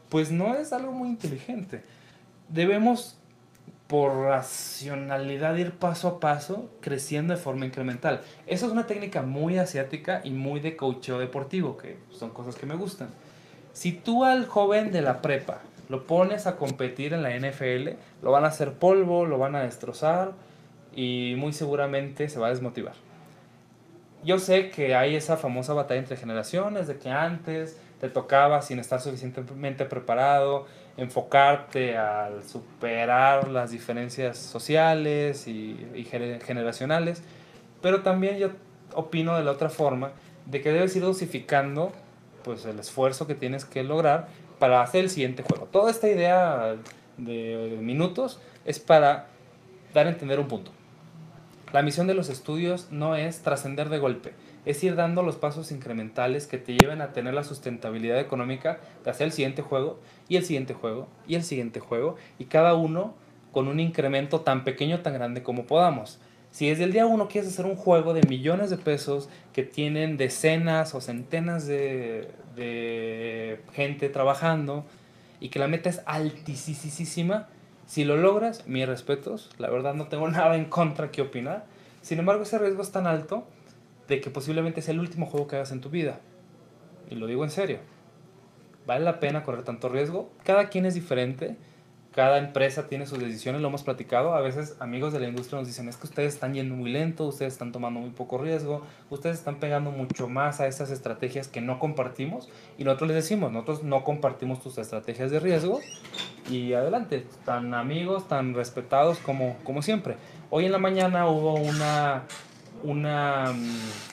pues no es algo muy inteligente. Debemos por racionalidad ir paso a paso creciendo de forma incremental. Eso es una técnica muy asiática y muy de coacheo deportivo, que son cosas que me gustan. Si tú al joven de la prepa lo pones a competir en la NFL, lo van a hacer polvo, lo van a destrozar y muy seguramente se va a desmotivar. Yo sé que hay esa famosa batalla entre generaciones, de que antes te tocaba sin estar suficientemente preparado, enfocarte al superar las diferencias sociales y, generacionales, pero también yo opino de la otra forma, de que debes ir dosificando pues el esfuerzo que tienes que lograr para hacer el siguiente juego. Toda esta idea de minutos es para dar a entender un punto. La misión de los estudios no es trascender de golpe, es ir dando los pasos incrementales que te lleven a tener la sustentabilidad económica de hacer el siguiente juego y el siguiente juego y el siguiente juego y cada uno con un incremento tan pequeño tan grande como podamos. Si desde el día uno quieres hacer un juego de millones de pesos que tienen decenas o centenas de, de gente trabajando y que la meta es altísima, si lo logras, mis respetos, la verdad no tengo nada en contra que opinar. Sin embargo, ese riesgo es tan alto de que posiblemente sea el último juego que hagas en tu vida. Y lo digo en serio. ¿Vale la pena correr tanto riesgo? Cada quien es diferente. Cada empresa tiene sus decisiones, lo hemos platicado. A veces amigos de la industria nos dicen, es que ustedes están yendo muy lento, ustedes están tomando muy poco riesgo, ustedes están pegando mucho más a esas estrategias que no compartimos. Y nosotros les decimos, nosotros no compartimos tus estrategias de riesgo. Y adelante, tan amigos, tan respetados como, como siempre. Hoy en la mañana hubo una una, mm,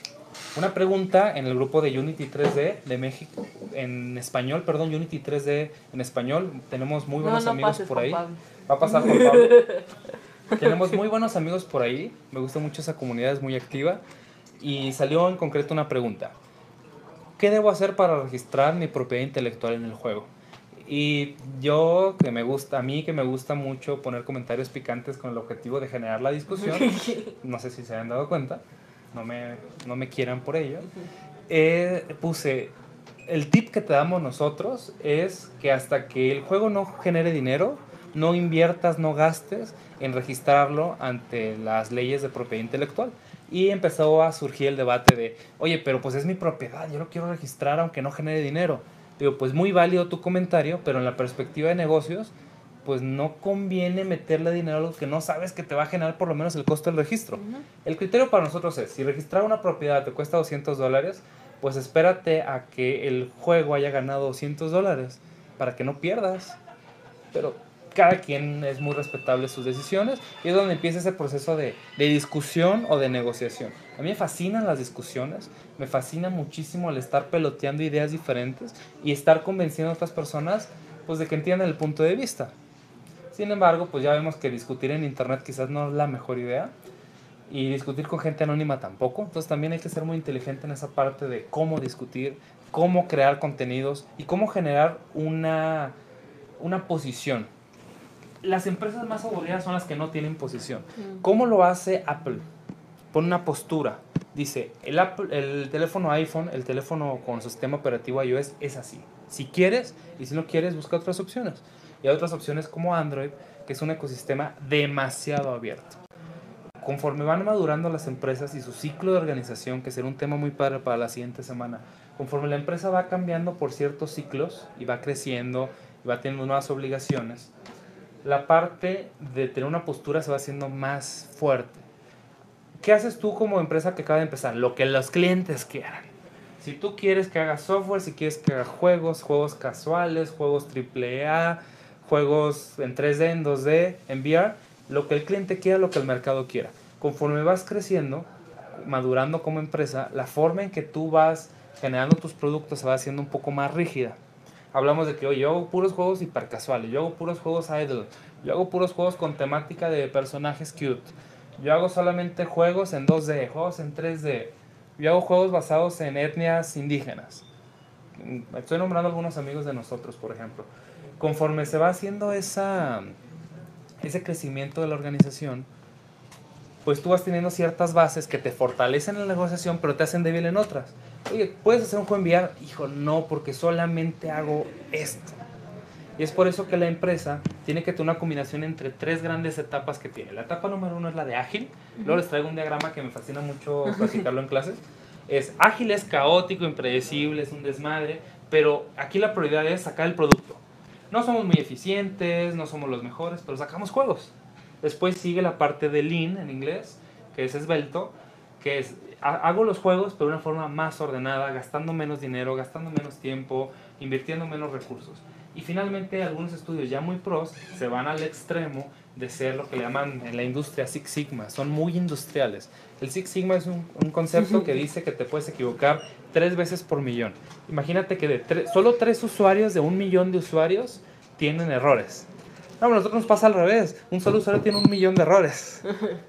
una pregunta en el grupo de Unity 3D de México, en español, perdón, Unity 3D en español. Tenemos muy buenos amigos por ahí. Va a pasar por Pablo. Tenemos muy buenos amigos por ahí. Me gusta mucho esa comunidad, es muy activa. Y salió en concreto una pregunta. ¿Qué debo hacer para registrar mi propiedad intelectual en el juego? Y yo, que me gusta, a mí que me gusta mucho poner comentarios picantes con el objetivo de generar la discusión, no sé si se han dado cuenta, no me, no me quieran por ello, eh, puse, el tip que te damos nosotros es que hasta que el juego no genere dinero, no inviertas, no gastes en registrarlo ante las leyes de propiedad intelectual. Y empezó a surgir el debate de, oye, pero pues es mi propiedad, yo lo quiero registrar aunque no genere dinero. Digo, pues muy válido tu comentario, pero en la perspectiva de negocios, pues no conviene meterle dinero a algo que no sabes que te va a generar por lo menos el costo del registro. El criterio para nosotros es, si registrar una propiedad te cuesta 200 dólares, pues espérate a que el juego haya ganado 200 dólares para que no pierdas. Pero cada quien es muy respetable sus decisiones y es donde empieza ese proceso de, de, discusión o de negociación. A mí me fascinan las discusiones, me fascina muchísimo el estar peloteando ideas diferentes y estar convenciendo a otras personas pues de que entiendan el punto de vista. Sin embargo, pues ya vemos que discutir en internet quizás no es la mejor idea y discutir con gente anónima tampoco. Entonces también hay que ser muy inteligente en esa parte de cómo discutir, cómo crear contenidos y cómo generar una, una posición las empresas más aburridas son las que no tienen posición. ¿Cómo lo hace Apple? Pone una postura. Dice, el, el teléfono iPhone, el teléfono con sistema operativo iOS es así. Si quieres y si no quieres, busca otras opciones. Y hay otras opciones como Android, que es un ecosistema demasiado abierto. Conforme van madurando las empresas y su ciclo de organización, que será un tema muy padre para la siguiente semana, conforme la empresa va cambiando por ciertos ciclos y va creciendo y va teniendo nuevas obligaciones, la parte de tener una postura se va haciendo más fuerte. ¿Qué haces tú como empresa que acaba de empezar? Lo que los clientes quieran. Si tú quieres que haga software, si quieres que haga juegos, juegos casuales, juegos AAA, juegos en 3D, en 2D, en VR, lo que el cliente quiera, lo que el mercado quiera. Conforme vas creciendo, madurando como empresa, la forma en que tú vas generando tus productos se va haciendo un poco más rígida hablamos de que oye, yo hago puros juegos hipercasuales, yo hago puros juegos idle, yo hago puros juegos con temática de personajes cute, yo hago solamente juegos en 2D, juegos en 3D, yo hago juegos basados en etnias indígenas. Estoy nombrando algunos amigos de nosotros, por ejemplo. Conforme se va haciendo esa, ese crecimiento de la organización, pues tú vas teniendo ciertas bases que te fortalecen en la negociación, pero te hacen débil en otras. Oye, ¿puedes hacer un juego enviar? Hijo, no, porque solamente hago esto. Y es por eso que la empresa tiene que tener una combinación entre tres grandes etapas que tiene. La etapa número uno es la de ágil. Luego les traigo un diagrama que me fascina mucho practicarlo en clases. Es ágil, es caótico, impredecible, es un desmadre, pero aquí la prioridad es sacar el producto. No somos muy eficientes, no somos los mejores, pero sacamos juegos. Después sigue la parte de lean en inglés, que es esbelto, que es hago los juegos pero de una forma más ordenada, gastando menos dinero, gastando menos tiempo, invirtiendo menos recursos. Y finalmente algunos estudios ya muy pros se van al extremo de ser lo que le llaman en la industria Six Sigma, son muy industriales. El Six Sigma es un, un concepto que dice que te puedes equivocar tres veces por millón. Imagínate que de solo tres usuarios de un millón de usuarios tienen errores. No, a nosotros nos pasa al revés. Un solo usuario tiene un millón de errores.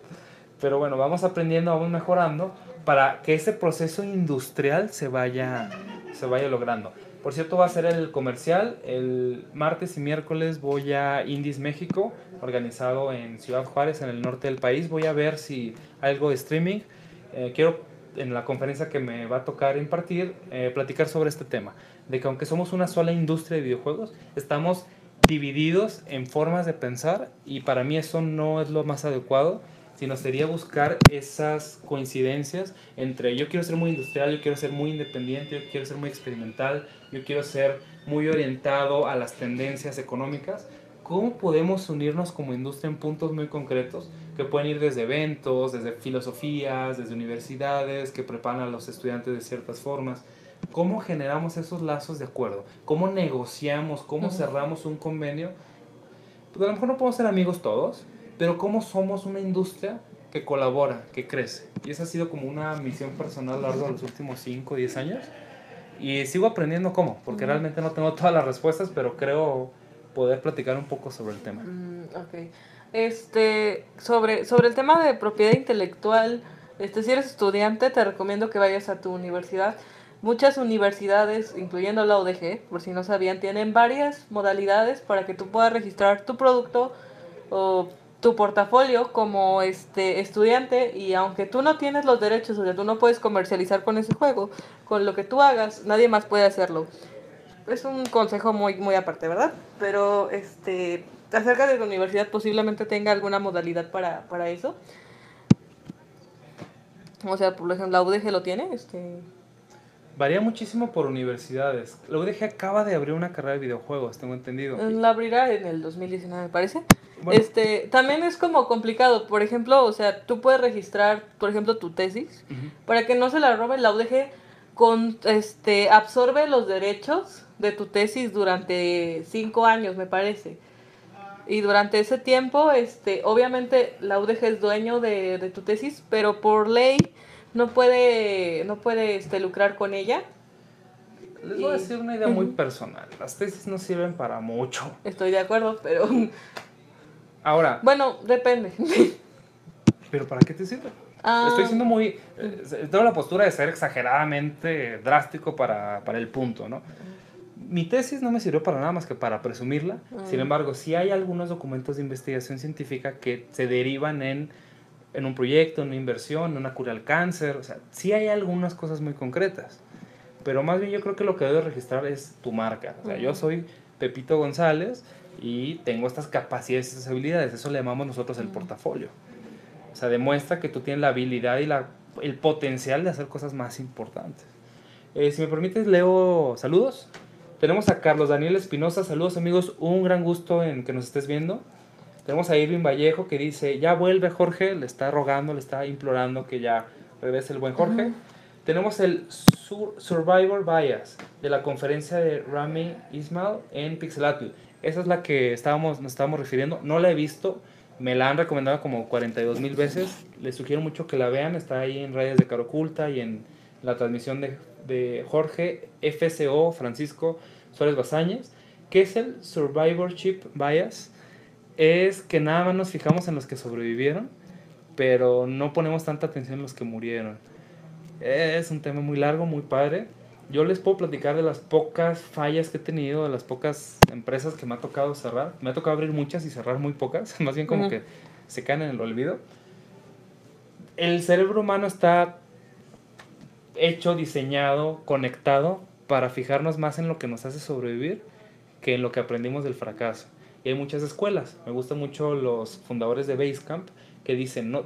Pero bueno, vamos aprendiendo, vamos mejorando para que ese proceso industrial se vaya, se vaya logrando. Por cierto, va a ser el comercial. El martes y miércoles voy a Indies México, organizado en Ciudad Juárez, en el norte del país. Voy a ver si hay algo de streaming. Eh, quiero, en la conferencia que me va a tocar impartir, eh, platicar sobre este tema. De que aunque somos una sola industria de videojuegos, estamos divididos en formas de pensar y para mí eso no es lo más adecuado sino sería buscar esas coincidencias entre yo quiero ser muy industrial, yo quiero ser muy independiente, yo quiero ser muy experimental, yo quiero ser muy orientado a las tendencias económicas. ¿Cómo podemos unirnos como industria en puntos muy concretos que pueden ir desde eventos, desde filosofías, desde universidades que preparan a los estudiantes de ciertas formas? ¿Cómo generamos esos lazos de acuerdo? ¿Cómo negociamos? ¿Cómo cerramos un convenio? Pues a lo mejor no podemos ser amigos todos, pero cómo somos una industria que colabora, que crece. Y esa ha sido como una misión personal a lo largo de los últimos 5 o 10 años. Y sigo aprendiendo cómo, porque realmente no tengo todas las respuestas, pero creo poder platicar un poco sobre el tema. Mm, ok. Este, sobre, sobre el tema de propiedad intelectual, este, si eres estudiante, te recomiendo que vayas a tu universidad. Muchas universidades, incluyendo la UDG, por si no sabían, tienen varias modalidades para que tú puedas registrar tu producto o tu portafolio como este estudiante y aunque tú no tienes los derechos, o sea, tú no puedes comercializar con ese juego, con lo que tú hagas, nadie más puede hacerlo. Es un consejo muy muy aparte, ¿verdad? Pero este acerca de la universidad posiblemente tenga alguna modalidad para, para eso. O sea, por ejemplo, la UDG lo tiene, este Varía muchísimo por universidades. La UDG acaba de abrir una carrera de videojuegos, tengo entendido. La abrirá en el 2019, me parece. Este, también es como complicado, por ejemplo, o sea, tú puedes registrar, por ejemplo, tu tesis para que no se la robe la UDG con este absorbe los derechos de tu tesis durante cinco años, me parece. Y durante ese tiempo, este, obviamente la UDG es dueño de, de tu tesis, pero por ley no puede, no puede este, lucrar con ella. Les voy a decir una idea muy personal. Las tesis no sirven para mucho. Estoy de acuerdo, pero Ahora. Bueno, depende. ¿Pero para qué te sirve? Ah. Estoy siendo muy. Eh, tengo la postura de ser exageradamente drástico para, para, el punto, ¿no? Mi tesis no me sirvió para nada más que para presumirla. Ah. Sin embargo, sí hay algunos documentos de investigación científica que se derivan en, en un proyecto, en una inversión, en una cura al cáncer. O sea, sí hay algunas cosas muy concretas. Pero más bien yo creo que lo que debes registrar es tu marca. O sea, yo soy Pepito González y tengo estas capacidades, estas habilidades. Eso le llamamos nosotros el portafolio. O sea, demuestra que tú tienes la habilidad y la, el potencial de hacer cosas más importantes. Eh, si me permites, leo saludos. Tenemos a Carlos Daniel Espinosa. Saludos amigos, un gran gusto en que nos estés viendo. Tenemos a Irving Vallejo que dice, ya vuelve Jorge, le está rogando, le está implorando que ya regrese el buen Jorge. Tenemos el Survivor Bias de la conferencia de Rami Ismail en Pixelatl. Esa es la que estábamos, nos estábamos refiriendo. No la he visto, me la han recomendado como 42 mil veces. Les sugiero mucho que la vean. Está ahí en redes de Caroculta y en la transmisión de, de Jorge FCO Francisco Suárez Basáñez. ¿Qué es el Survivorship Bias? Es que nada más nos fijamos en los que sobrevivieron, pero no ponemos tanta atención en los que murieron. Es un tema muy largo, muy padre yo les puedo platicar de las pocas fallas que he tenido, de las pocas empresas que me ha tocado cerrar. Me ha tocado abrir muchas y cerrar muy pocas, más bien como que se caen en el olvido. El cerebro humano está hecho, diseñado, conectado para fijarnos más en lo que nos hace sobrevivir que en lo que aprendimos del fracaso. Y hay muchas escuelas. Me gustan mucho los fundadores de Basecamp que dicen, no,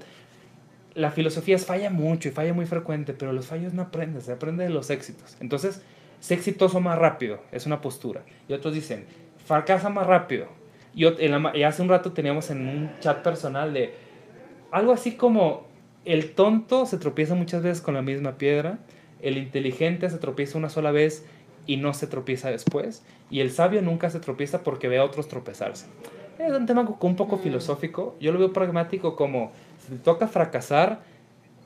la filosofía es falla mucho y falla muy frecuente, pero los fallos no aprendes, se aprende de los éxitos. Entonces, sé exitoso más rápido, es una postura. Y otros dicen, fracasa más rápido. Y, y hace un rato teníamos en un chat personal de algo así como, el tonto se tropieza muchas veces con la misma piedra, el inteligente se tropieza una sola vez y no se tropieza después, y el sabio nunca se tropieza porque ve a otros tropezarse. Es un tema un poco mm. filosófico, yo lo veo pragmático como te toca fracasar,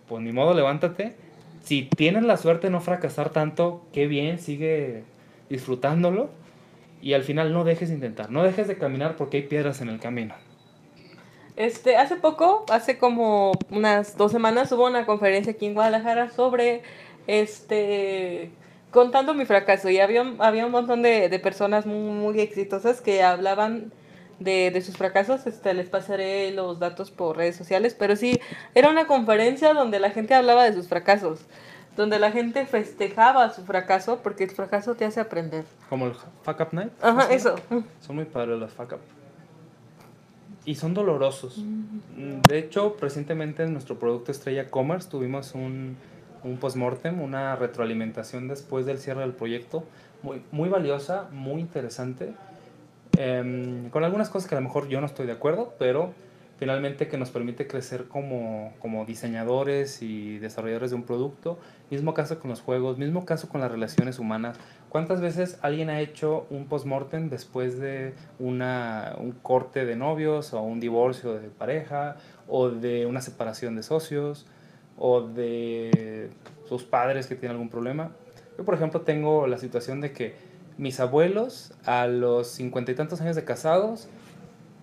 pues ni modo, levántate. Si tienes la suerte de no fracasar tanto, qué bien, sigue disfrutándolo. Y al final no dejes de intentar, no dejes de caminar porque hay piedras en el camino. Este, hace poco, hace como unas dos semanas, hubo una conferencia aquí en Guadalajara sobre, este, contando mi fracaso. Y había, había un montón de, personas muy exitosas que hablaban de, de, sus fracasos, este, les pasaré los datos por redes sociales, pero sí, era una conferencia donde la gente hablaba de sus fracasos, donde la gente festejaba su fracaso, porque el fracaso te hace aprender. Como el Fuck Up Night. Ajá, eso. Son muy padres los Fuck Up. Y son dolorosos. Mm. De hecho, recientemente en nuestro producto Estrella Commerce tuvimos un, un post-mortem, una retroalimentación después del cierre del proyecto, muy, muy valiosa, muy interesante Em, con algunas cosas que a lo mejor yo no estoy de acuerdo, pero finalmente que nos permite crecer como, como diseñadores y desarrolladores de un producto. Mismo caso con los juegos, mismo caso con las relaciones humanas. ¿Cuántas veces alguien ha hecho un post-mortem después de una, un corte de novios o un divorcio de pareja o de una separación de socios o de sus padres que tienen algún problema? Yo, por ejemplo, tengo la situación de que mis abuelos a los cincuenta y tantos años de casados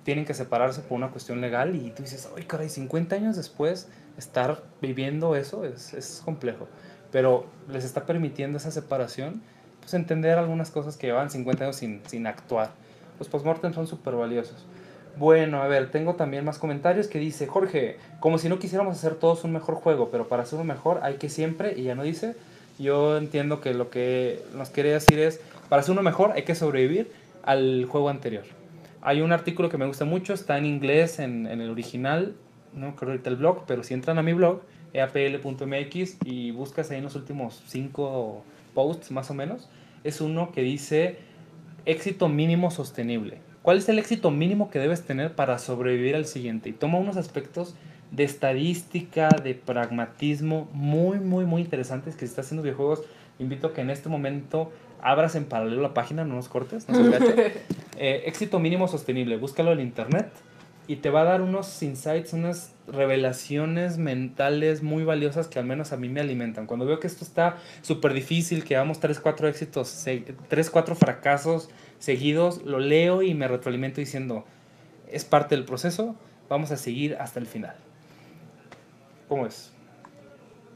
tienen que separarse por una cuestión legal y tú dices, ay caray, 50 años después estar viviendo eso es, es complejo. Pero les está permitiendo esa separación, pues entender algunas cosas que llevan 50 años sin, sin actuar. Los postmortem son súper valiosos. Bueno, a ver, tengo también más comentarios que dice, Jorge, como si no quisiéramos hacer todos un mejor juego, pero para hacer un mejor hay que siempre, y ya no dice, yo entiendo que lo que nos quiere decir es, para ser uno mejor hay que sobrevivir al juego anterior. Hay un artículo que me gusta mucho, está en inglés, en, el original, no creo ahorita el blog, pero si entran a mi blog, eapl.mx, y buscas ahí en los últimos cinco posts más o menos, es uno que dice éxito mínimo sostenible. ¿Cuál es el éxito mínimo que debes tener para sobrevivir al siguiente? Y toma unos aspectos de estadística, de pragmatismo muy, muy, muy interesantes que si estás haciendo videojuegos, invito a que en este momento abras en paralelo la página, no nos cortes, no eh, éxito mínimo sostenible, búscalo en internet y te va a dar unos insights, unas revelaciones mentales muy valiosas que al menos a mí me alimentan. Cuando veo que esto está súper difícil, que vamos 3, 4 éxitos, 3, 4 fracasos seguidos, lo leo y me retroalimento diciendo, es parte del proceso, vamos a seguir hasta el final. ¿Cómo es?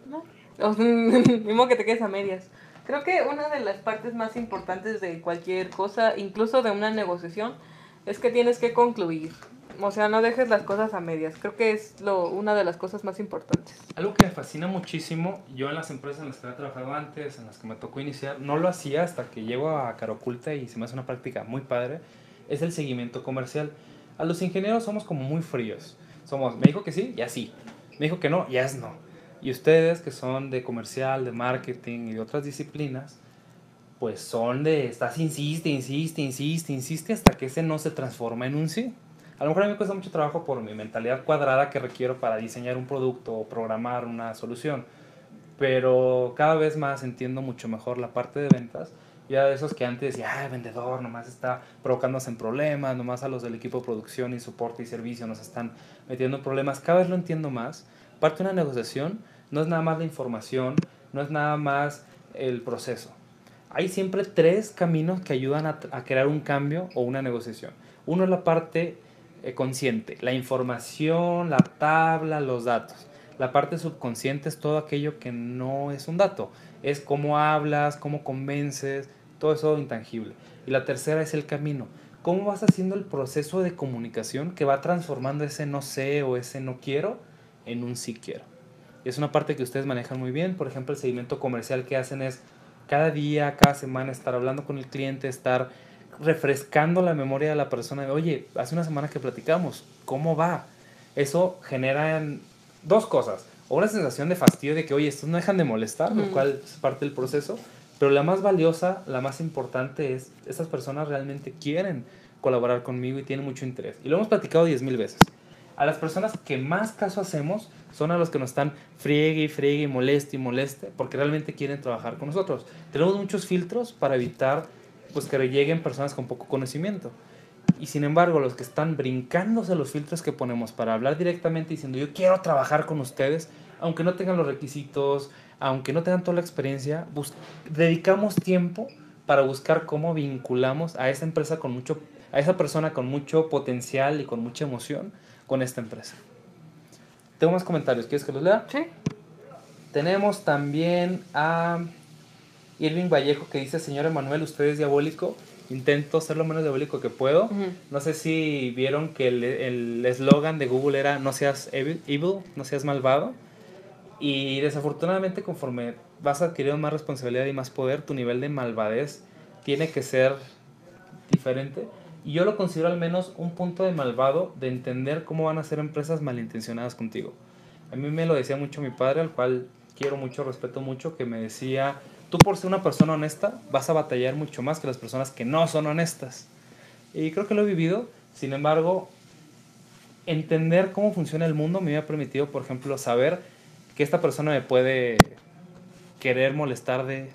No, mismo que te quedes a medias. Creo que una de las partes más importantes de cualquier cosa, incluso de una negociación, es que tienes que concluir. O sea, no dejes las cosas a medias. Creo que es lo, una de las cosas más importantes. Algo que me fascina muchísimo, yo en las empresas en las que he trabajado antes, en las que me tocó iniciar, no lo hacía hasta que llego a Caroculta y se me hace una práctica muy padre, es el seguimiento comercial. A los ingenieros somos como muy fríos. Somos, me dijo que sí, ya sí. Me dijo que no, ya es no. Y ustedes que son de comercial, de marketing y de otras disciplinas, pues son de, estás insiste, insiste, insiste, insiste hasta que ese no se transforma en un sí. A lo mejor a mí me cuesta mucho trabajo por mi mentalidad cuadrada que requiero para diseñar un producto o programar una solución. Pero cada vez más entiendo mucho mejor la parte de ventas. Ya de esos que antes decía, ah, vendedor, nomás está provocándose en problemas, nomás a los del equipo de producción y soporte y servicio nos están metiendo en problemas. Cada vez lo entiendo más Parte de una negociación no es nada más la información, no es nada más el proceso. Hay siempre tres caminos que ayudan a, crear un cambio o una negociación. Uno es la parte eh, consciente, la información, la tabla, los datos. La parte subconsciente es todo aquello que no es un dato. es cómo hablas, cómo convences, todo eso intangible. Y la tercera es el camino. ¿Cómo vas haciendo el proceso de comunicación que va transformando ese no sé o ese no quiero en un sí quiero? Y es una parte que ustedes manejan muy bien. Por ejemplo, el seguimiento comercial que hacen es cada día, cada semana estar hablando con el cliente, estar refrescando la memoria de la persona. De, Oye, hace una semana que platicamos, ¿cómo va? Eso genera dos cosas. O una sensación de fastidio de que, oye, estos no dejan de molestar, lo cual es parte del proceso. Pero la más valiosa, la más importante es, estas personas realmente quieren colaborar conmigo y tienen mucho interés. Y lo hemos platicado diez mil veces. A las personas que más caso hacemos son a los que nos están friegue y friegue y moleste y moleste porque realmente quieren trabajar con nosotros. Tenemos muchos filtros para evitar pues que lleguen personas con poco conocimiento. Y sin embargo, los que están brincándose los filtros que ponemos para hablar directamente diciendo yo quiero trabajar con ustedes, aunque no tengan los requisitos, aunque no tengan toda la experiencia, dedicamos tiempo para buscar cómo vinculamos a esa empresa con mucho, a esa persona con mucho potencial y con mucha emoción con esta empresa. Tengo más comentarios, ¿quieres que los lea? Sí. Tenemos también a Irving Vallejo que dice, señor Emanuel, usted es diabólico, intento ser lo menos diabólico que puedo. No sé si vieron que el eslogan de Google era no seas evil, no seas malvado. Y desafortunadamente conforme vas adquiriendo más responsabilidad y más poder, tu nivel de malvadez tiene que ser diferente. Yo lo considero al menos un punto de malvado de entender cómo van a ser empresas malintencionadas contigo. A mí me lo decía mucho mi padre, al cual quiero mucho, respeto mucho, que me decía, tú por ser una persona honesta vas a batallar mucho más que las personas que no son honestas. Y creo que lo he vivido, sin embargo, entender cómo funciona el mundo me ha permitido, por ejemplo, saber que esta persona me puede querer molestar de,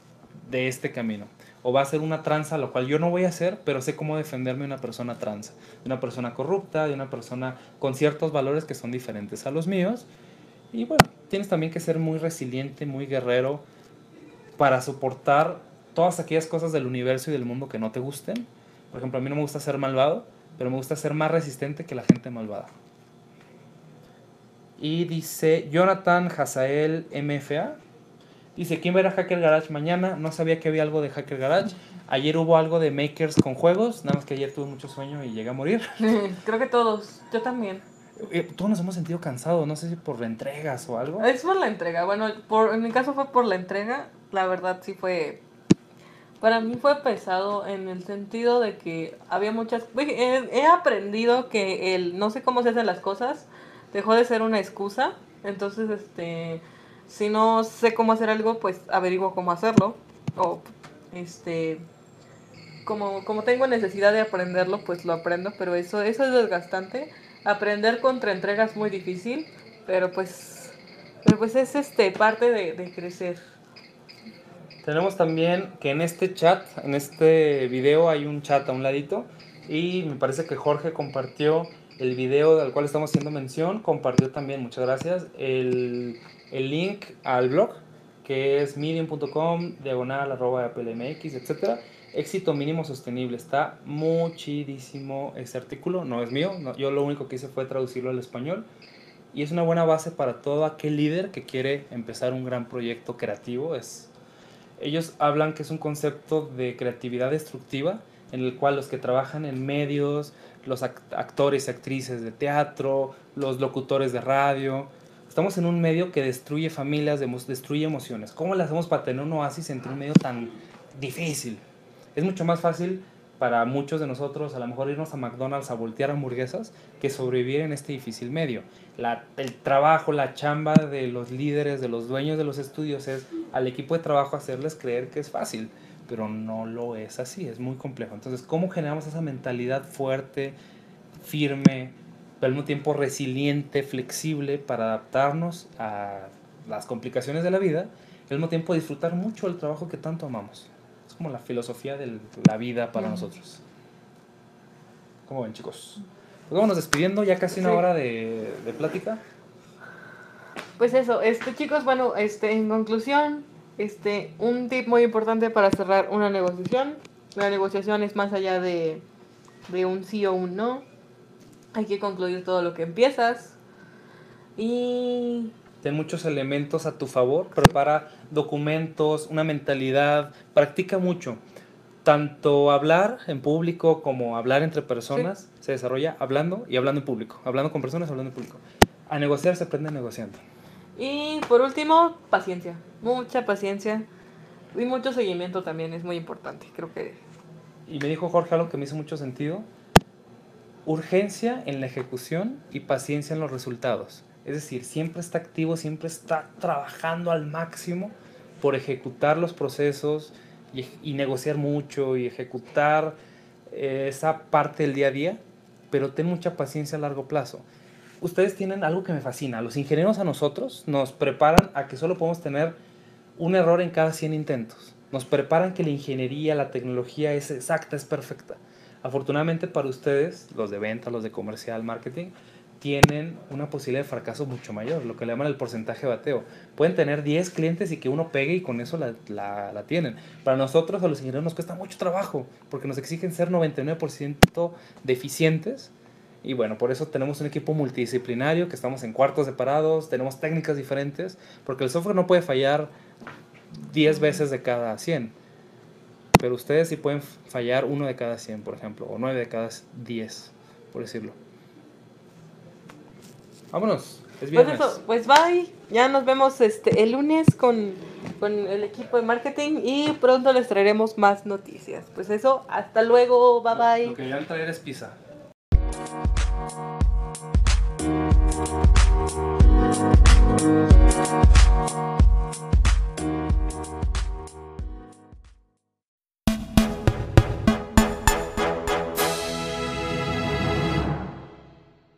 de este camino. O va a ser una tranza, lo cual yo no voy a hacer, pero sé cómo defenderme de una persona tranza, de una persona corrupta, de una persona con ciertos valores que son diferentes a los míos. Y bueno, tienes también que ser muy resiliente, muy guerrero, para soportar todas aquellas cosas del universo y del mundo que no te gusten. Por ejemplo, a mí no me gusta ser malvado, pero me gusta ser más resistente que la gente malvada. Y dice Jonathan Hazael MFA. Dice, ¿quién verá Hacker Garage mañana? No sabía que había algo de Hacker Garage. Ayer hubo algo de makers con juegos, nada más que ayer tuve mucho sueño y llegué a morir. Creo que todos, yo también. Eh, todos nos hemos sentido cansados, no sé si por entregas o algo. Es por la entrega, bueno, por, en mi caso fue por la entrega la verdad sí fue... Para mí fue pesado en el sentido de que había muchas... He, aprendido que el no sé cómo se hacen las cosas dejó de ser una excusa. Entonces, este, si no sé cómo hacer algo, pues averiguo cómo hacerlo. O, este, como, como tengo necesidad de aprenderlo, pues lo aprendo. Pero eso, eso es desgastante. Aprender contra entregas es muy difícil. Pero pues, pero pues es este, parte de, de crecer. Tenemos también que en este chat, en este video hay un chat a un ladito y me parece que Jorge compartió el video del cual estamos haciendo mención, compartió también, muchas gracias, el, el link al blog que es medium.com, diagonal, arroba, mx, etc. Éxito mínimo sostenible. Está muchísimo ese artículo. No es mío. yo lo único que hice fue traducirlo al español. Y es una buena base para todo aquel líder que quiere empezar un gran proyecto creativo. Es ellos hablan que es un concepto de creatividad destructiva en el cual los que trabajan en medios, los actores y actrices de teatro, los locutores de radio, estamos en un medio que destruye familias, destruye emociones. ¿Cómo le hacemos para tener un oasis entre un medio tan difícil? Es mucho más fácil para muchos de nosotros a lo mejor irnos a McDonald's a voltear hamburguesas que sobrevivir en este difícil medio. El trabajo, la chamba de los líderes, de los dueños de los estudios es al equipo de trabajo hacerles creer que es fácil, pero no lo es así, es muy complejo. Entonces, ¿cómo generamos esa mentalidad fuerte, firme, pero al mismo tiempo resiliente, flexible para adaptarnos a las complicaciones de la vida y al mismo tiempo disfrutar mucho el trabajo que tanto amamos? como la filosofía de la vida para nosotros. ¿Cómo ven, chicos? Pues vámonos despidiendo, ya casi una hora de, de, plática. Pues eso, este chicos, bueno, este en conclusión, este un tip muy importante para cerrar una negociación. La negociación es más allá de, de un sí o un no. Hay que concluir todo lo que empiezas. Y ten muchos elementos a tu favor, prepara documentos, una mentalidad, practica mucho. Tanto hablar en público como hablar entre personas se desarrolla hablando y hablando en público, hablando con personas, hablando en público. A negociar se aprende negociando. Y por último, paciencia. Mucha paciencia. Y mucho seguimiento también es muy importante. Creo que. Y me dijo Jorge algo que me hizo mucho sentido. Urgencia en la ejecución y paciencia en los resultados. Es decir, siempre está activo, siempre está trabajando al máximo por ejecutar los procesos y, negociar mucho y ejecutar eh, esa parte del día a día, pero ten mucha paciencia a largo plazo ustedes tienen algo que me fascina. Los ingenieros a nosotros nos preparan a que solo podemos tener un error en cada 100 intentos. Nos preparan que la ingeniería, la tecnología es exacta, es perfecta. Afortunadamente para ustedes, los de venta, los de comercial, marketing, tienen una posibilidad de fracaso mucho mayor, lo que le llaman el porcentaje bateo. Pueden tener 10 clientes y que uno pegue y con eso la, la, la tienen. Para nosotros, a los ingenieros, nos cuesta mucho trabajo porque nos exigen ser 99% deficientes y bueno, por eso tenemos un equipo multidisciplinario, que estamos en cuartos separados, tenemos técnicas diferentes, porque el software no puede fallar 10 veces de cada 100. Pero ustedes sí pueden fallar uno de cada 100, por ejemplo, o 9 de cada 10, por decirlo. Vámonos. Es pues, eso, pues bye. Ya nos vemos este el lunes con, con el equipo de marketing y pronto les traeremos más noticias. Pues eso, hasta luego, bye bye. Lo que ya traer es pizza.